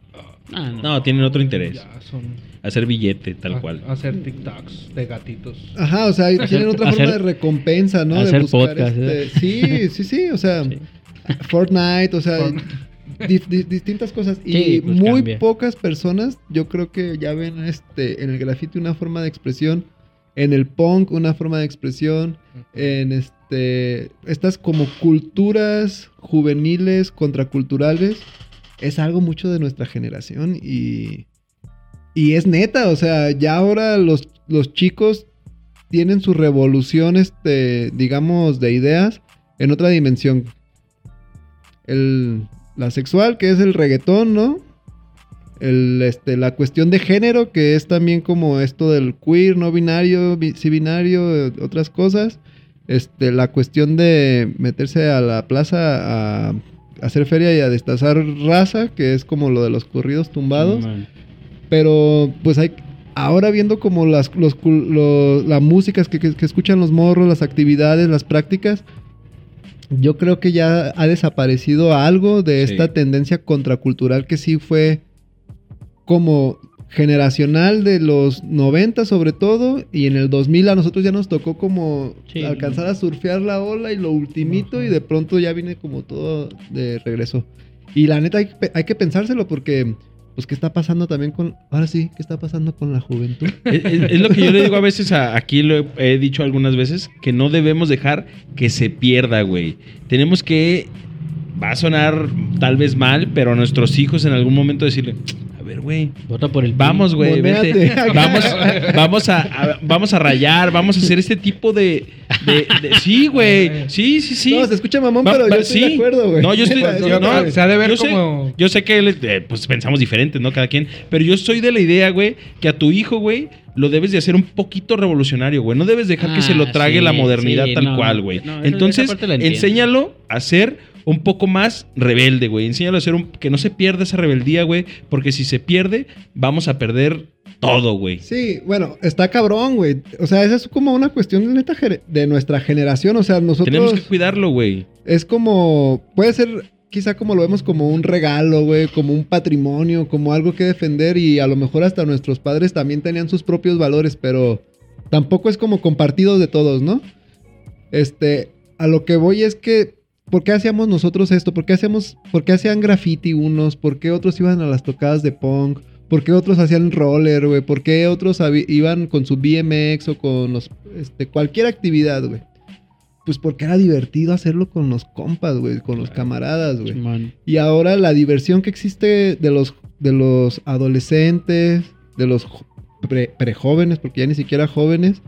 Ah, no.
No, tienen otro interés.
Ya son...
Hacer billete, tal
a-
cual.
Hacer TikToks de gatitos.
Ajá, o sea,
Hacer-
tienen otra
hacer-
forma de recompensa, ¿no?
hacer
de buscar
podcast,
este- Sí, sí, sí, o sea,
Sí.
Fortnite, o sea,
Fortnite.
di- di- distintas cosas. Y
pues
muy
cambia.
pocas personas, yo creo que ya ven este en el graffiti una forma de expresión, en el punk una forma de expresión, en este estas como culturas juveniles contraculturales es algo mucho de nuestra generación y y es neta, o sea, ya ahora los, los chicos tienen su revolución, este, digamos, de ideas en otra dimensión. El, la sexual, que es el reggaetón, ¿no? El, este, la cuestión de género, que es también como esto del queer, no binario, bi- sí binario, otras cosas. Este, la cuestión de meterse a la plaza a hacer feria y a destazar raza, que es como lo de los corridos tumbados. Pero pues hay ahora viendo como las los, la música que, que- que escuchan los morros, las actividades, las prácticas, yo creo que ya ha desaparecido algo de
Sí.
esta tendencia contracultural que sí fue como generacional de los 90 sobre todo y en el 2000 a nosotros ya nos tocó como
Sí.
alcanzar a surfear la ola y lo ultimito y de pronto ya viene como todo de regreso. Y la neta hay, hay que pensárselo porque pues qué está pasando también con ahora sí, qué está pasando con la juventud?
Es, lo que yo le digo a veces, aquí lo he, dicho algunas veces, que no debemos dejar que se pierda, güey. Tenemos que, va a sonar tal vez mal, pero a nuestros hijos en algún momento decirle, ver, güey.
Vota por el
Vamos, güey, vete. Vamos, vamos a, a- vamos a rayar, vamos a hacer este tipo de, de- de- sí, güey. Sí, sí, sí.
No, se escucha mamón,
Va-
pero
va-
yo estoy
sí.
de acuerdo, güey.
No, yo estoy. Yo-
decir,
no,
se ha de ver
yo sé- yo sé que él, eh, pues pensamos diferentes, ¿no? Cada quien. Pero yo soy de la idea, güey, que a tu hijo, güey, lo debes de hacer un poquito revolucionario, güey. No debes dejar que se lo
Ah,
trague
sí,
la modernidad
sí,
tal
no,
cual,
no,
güey.
no,
Entonces, enséñalo a ser un poco más rebelde, güey. Enséñalo a ser un. Que no se pierda esa rebeldía, güey. Porque si se pierde, vamos a perder todo, güey.
Sí, bueno, está cabrón, güey. O sea, esa es como una cuestión de, de nuestra generación. O sea, nosotros
Tenemos que cuidarlo, güey.
es como, puede ser quizá como lo vemos como un regalo, güey, como un patrimonio, como algo que defender y a lo mejor hasta nuestros padres también tenían sus propios valores, pero tampoco es como compartido de todos, ¿no? Este, a lo que voy es que, ¿por qué hacíamos nosotros esto? ¿Por qué hacíamos, por qué hacían graffiti unos? ¿Por qué otros iban a las tocadas de punk? ¿Por qué otros hacían roller, güey? ¿Por qué otros iban con su BMX o con los, este, cualquier actividad, güey? Pues porque era divertido hacerlo con los compas, güey, con los camaradas, güey. Y ahora la diversión que existe de los, de los adolescentes, de los pre- prejóvenes, porque ya ni siquiera jóvenes,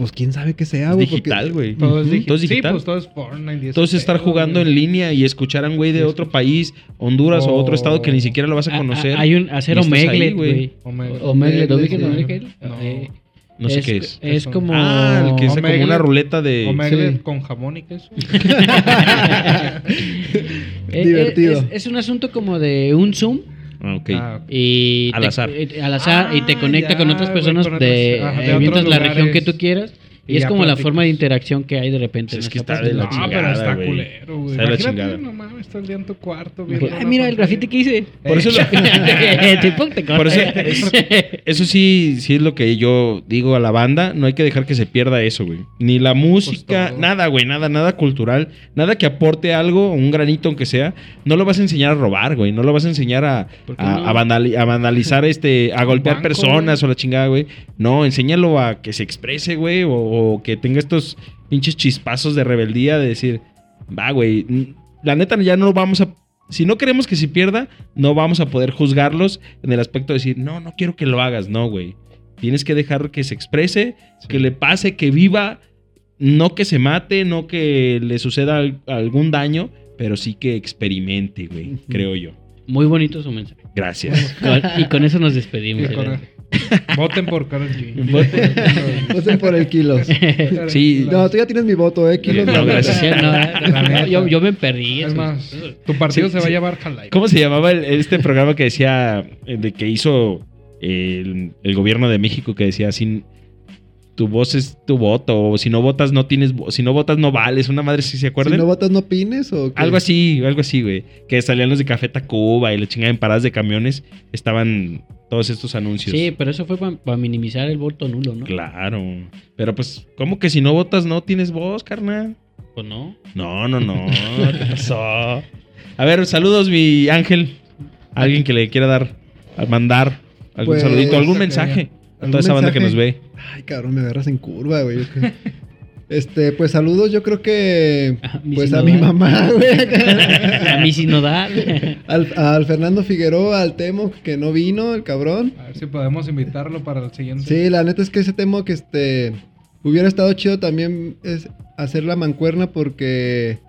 pues quién sabe qué sea,
Es
güey.
digital, güey.
Todo es, digi-
Todo es digital.
Sí, pues todo es Fortnite.
Entonces estar
pedo,
jugando en línea y escuchar a un güey de otro país, Honduras o otro estado que ni siquiera lo vas a
Ah,
conocer.
ah, Hay un hacer
y estás ahí,
Omegle,
güey.
güey.
Omegle.
Omegle,
Omegle,
¿ubican
sí.
Omegle?
No.
Eh,
no sé qué es.
Es como.
Ah, el que es como una ruleta de.
Omegle
Sí.
con jamón y queso.
Eh,
Divertido.
Es, es un asunto como de un Zoom.
Ah, ok.
Ah,
Y
Al
te-
azar.
eh, al azar y te
Ah,
conecta
ya,
con otras personas
con
de,
de
eh,
otros
la región que tú quieras. Y,
Y
es como la forma de interacción que hay de repente.
Pues es que está
parte
de la
no,
chingada,
pero está culero, güey.
Está de la chingada.
no mames, estás el día en tu cuarto
Pues,
viendo
ah, mira el grafiti que hice.
Por eso lo- Por eso, eso sí, sí es lo que yo digo a la banda. No hay que dejar que se pierda eso, güey. Ni la música,
todo.
nada, güey. Nada, nada cultural. Nada que aporte algo, un granito aunque sea. No lo vas a enseñar a robar, güey. No lo vas a enseñar a,
¿Por qué
a,
no?
a vandali- a vandalizar, este, a golpear
banco,
personas o la chingada, güey. No, enséñalo a que se exprese, güey. O, o que tenga estos pinches chispazos de rebeldía de decir, va, güey. La neta ya no vamos a si no queremos que se pierda, no vamos a poder juzgarlos en el aspecto de decir, no, no quiero que lo hagas, no, güey. Tienes que dejar que se exprese, que le pase, que viva, no que se mate, no que le suceda al- algún daño, pero sí que experimente, güey, creo yo.
Muy bonito su mensaje.
Gracias.
Y con eso nos despedimos.
Sí. Voten por Karol G.
Voten.
Voten por el kilos.
Sí.
No, tú ya tienes mi voto, eh. Kilos
No,
no.
gracias.
Sí, no, yo, yo me perdí.
Es más, tu partido
Sí,
se va
sí.
a llamar Jalai.
¿Cómo se llamaba el- este programa que decía, eh, de que hizo el, el gobierno de México que decía, sin tu voz es tu voto, o si no votas no tienes, si no votas no vales, una madre si se
Si
acuerdan.
no votas, no pines o qué?
Algo así, algo así, güey. Que salían los de Café Tacuba y la chingada en paradas de camiones. Estaban todos estos anuncios.
Sí, pero eso fue para minimizar el voto nulo, ¿no?
Claro. Pero pues, ¿cómo que si no votas no tienes voz, carnal?
Pues no.
No, no, no. ¿Qué pasó? A ver, saludos, mi ángel. Alguien que le quiera dar, al mandar algún
Pues,
saludito, algún
que-
mensaje a
¿algún
toda esa banda que nos ve.
Ay, cabrón, me agarras en curva, güey. Este, pues saludos, yo creo que.
A
Pues a mi mamá, güey.
A mi sinodal.
Al, al Fernando Figueroa, al Temo, que no vino, el cabrón.
A ver si podemos invitarlo para el siguiente.
Sí, la neta es que ese Temo que este. Hubiera estado chido también es hacer la mancuerna porque.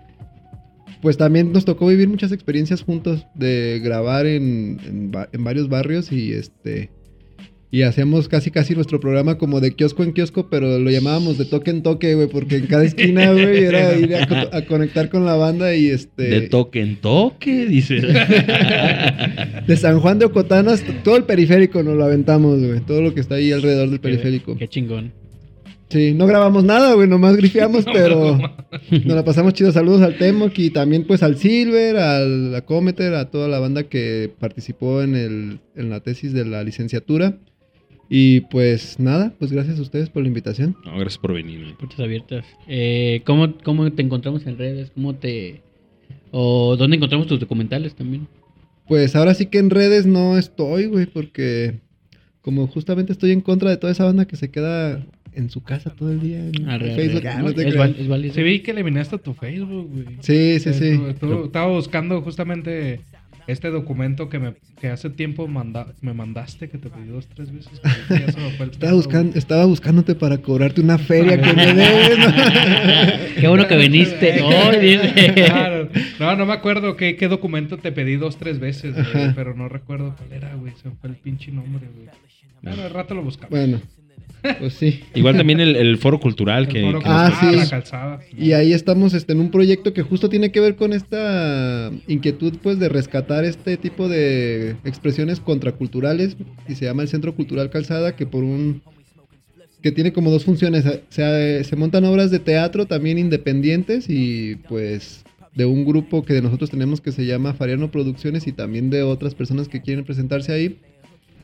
Pues también nos tocó vivir muchas experiencias juntos de grabar en, en varios barrios y este. Y hacíamos casi casi nuestro programa como de kiosco en kiosco, pero lo llamábamos de toque en toque, güey, porque en cada esquina, güey, era ir a, co- a conectar con la banda y este...
De toque en toque, dice.
de San Juan de Ocotán hasta todo el periférico nos lo aventamos, güey. Todo lo que está ahí alrededor del periférico.
Qué chingón.
Sí, no grabamos nada, güey, nomás grifiamos, pero nos la pasamos chido. Saludos al Temoc y también pues al Silver, al Acometer, a toda la banda que participó en, el, en la tesis de la licenciatura. Y pues nada, pues gracias a ustedes por la invitación.
No, gracias por venir. güey.
Puertas abiertas. Eh, ¿cómo, ¿Cómo te encontramos en redes? ¿Cómo te... o dónde encontramos tus documentales también?
Pues ahora sí que en redes no estoy, güey, porque como justamente estoy en contra de toda esa banda que se queda en su casa todo el día en
Arre,
Facebook.
arre. No, es, es válido.
Sí, vi que eliminaste tu Facebook, güey.
Sí, sí, sí.
Estaba buscando justamente este documento que, me, que hace tiempo manda, me mandaste, que te pedí dos, tres veces. que ya se me fue el
Estaba, buscando, estaba buscándote para cobrarte una feria que me debes. ¿no?
Qué bueno que viniste.
Claro. No, no me acuerdo qué, qué documento te pedí dos, tres veces, güey, pero no recuerdo cuál era, güey. Se me fue el pinche nombre, güey. Bueno, al rato lo buscamos.
Bueno, pues sí.
Igual también el, el foro cultural
El
que,
foro
que
Ah,
nos-
sí.
la calzada.
Y ahí estamos este, en un proyecto que justo tiene que ver con esta inquietud pues de rescatar este tipo de expresiones contraculturales y se llama el Centro Cultural Calzada que por un que tiene como dos funciones, se, se montan obras de teatro también independientes y pues de un grupo que nosotros tenemos que se llama Fariano Producciones y también de otras personas que quieren presentarse ahí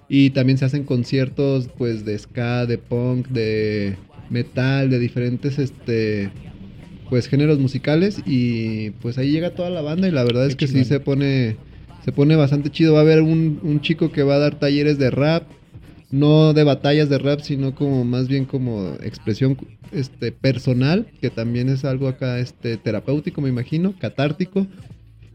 y también se hacen conciertos pues de ska, de punk, de metal, de diferentes este pues géneros musicales y pues ahí llega toda la banda y la verdad es que sí se pone se pone bastante chido. Va a haber un, un chico que va a dar talleres de rap, no de batallas de rap, sino como más bien como expresión este personal, que también es algo acá este terapéutico, me imagino, catártico.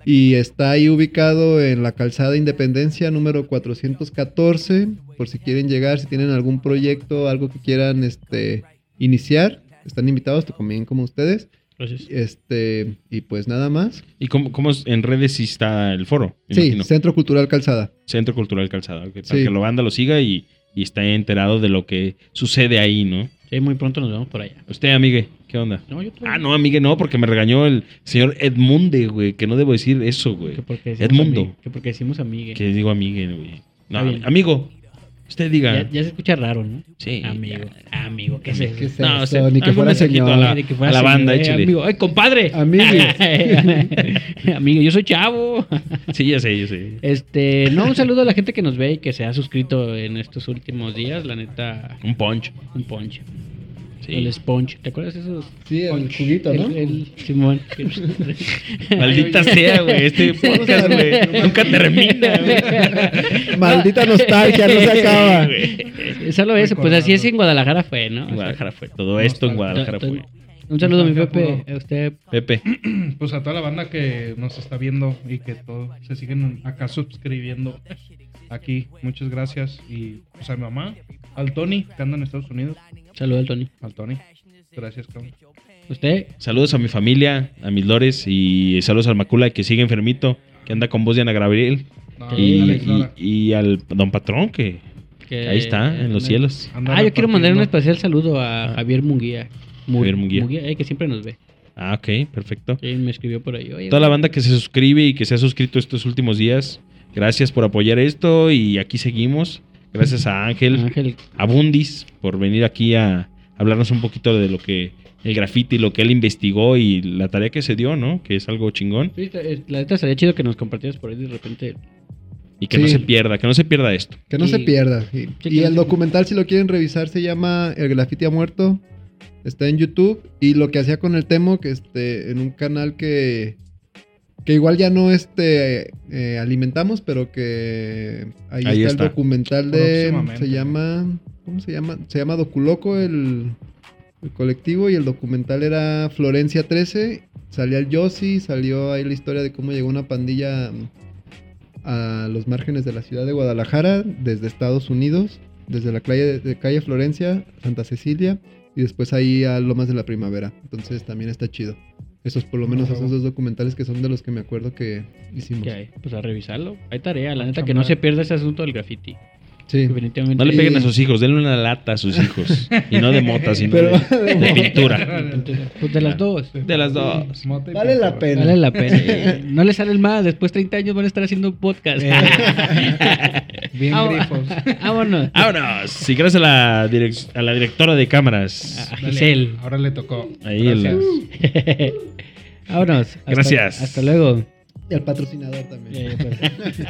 Y está ahí ubicado en la calzada Independencia número 414, por si quieren llegar, si tienen algún proyecto, algo que quieran este iniciar, están invitados también como ustedes.
Gracias.
Este, y pues nada más.
¿Y cómo, cómo es- en redes sí está el foro?
Sí,
imagino?
Centro Cultural Calzada.
Centro Cultural Calzada. ok, Para
Sí.
que la banda lo siga y, y esté enterado de lo que sucede ahí, ¿no?
Sí, muy pronto nos vemos por allá.
Usted, amigue, ¿qué onda?
No, yo
Ah, no, amigue, no, porque me regañó el señor Edmunde, güey, que no debo decir eso, güey.
Que porque decimos
Edmundo.
Que porque decimos amigue.
Que digo amigue, güey. No, amigo, usted diga.
Ya, ya se escucha raro, ¿no?
Sí.
Amigo.
ya.
Amigo, ¿qué es eso?
¿Qué es
No,
eso?
o sea,
Ni que fuera señor.
a la-
Ni que fuera
a la
señor,
banda,
eh,
échale.
Amigo, ¡ay, compadre!
Amigue.
amigo, yo soy chavo.
Sí, ya sé, ya sé.
Este, no, un saludo a la gente que nos ve y que se ha suscrito en estos últimos días. La neta,
Un punch.
un ponche.
Sí.
El sponge. ¿Te acuerdas de esos?
Sí, el juguito, ¿no?
El, el Simón.
Maldita sea, güey. Este podcast, güey. Nunca termina, güey.
Maldita nostalgia, no se acaba.
Solo eso, pues así es en Guadalajara fue, ¿no?
En Guadalajara fue. Todo esto en Guadalajara fue.
Un saludo, mi
Guadalajara
Pepe. A usted,
Pepe.
Pues a toda la banda que nos está viendo y que todo se siguen acá suscribiendo aquí. Muchas gracias. Y pues a mi mamá, al Tony, que anda en Estados Unidos.
saludo al Tony.
Al Tony. Gracias, cabrón.
Usted,
Saludos a mi familia, a mis lores y saludos al Macula que sigue enfermito, que anda con voz de Ana Gabriel.
No,
Y, y- al don patrón que,
que
que ahí está, en los cielos.
Ah, yo quiero mandar un especial saludo a
Ah.
Javier Munguía. Mu-
Javier Munguía.
eh, que siempre nos ve.
Ah, ok, perfecto.
Sí, me escribió por ahí. Oye,
Toda la banda que se suscribe y que se ha suscrito estos últimos días, gracias por apoyar esto y aquí seguimos. Gracias a Ángel,
Ángel,
a Bundis por venir aquí a hablarnos un poquito de lo que el graffiti, lo que él investigó y la tarea que se dio, ¿no? Que es algo chingón
sí, eh, la neta sería chido que nos compartieras por ahí de repente.
y que no se pierda, que no se pierda esto.
Que no
Y-
se pierda. Y,
Sí,
y el
se-
documental, si lo quieren revisar, se llama El Grafiti ha muerto. Está en YouTube. Y lo que hacía con el Temo, que este, en un canal que, que igual ya no este, eh, alimentamos, pero que ahí,
Ahí
está,
está.
el documental de... Se llama... ¿Cómo se llama? Se llama Doculoco, el, el colectivo. Y el documental era Florencia 13. Salía el Yossi, salió ahí la historia de cómo llegó una pandilla a los márgenes de la ciudad de Guadalajara, desde Estados Unidos, desde la calle, de calle Florencia, Santa Cecilia, y después ahí a Lomas de la Primavera. Entonces también está chido. Esos, por lo menos, esos dos documentales que son de los que me acuerdo que hicimos.
Que hay, pues a revisarlo. Hay tarea, la neta, que no se pierda ese asunto del graffiti.
Sí.
Definitivamente.
No le peguen a sus hijos, denle una lata a sus hijos. y no de mota, sino
Pero-
de, de pintura.
Pues de las dos.
De las dos.
Vale la pena.
Vale la pena. No le salen más. Después de 30 años van a estar haciendo un podcast.
Bien
Ah,
grifos.
Vámonos.
Vámonos. Y gracias a la, direc- a la directora de cámaras.
A
Dale,
Giselle.
Ahora le tocó.
Ahí el-
Gracias.
Vámonos. Hasta-
Gracias.
Hasta luego.
Y al patrocinador también.
Eh, pues.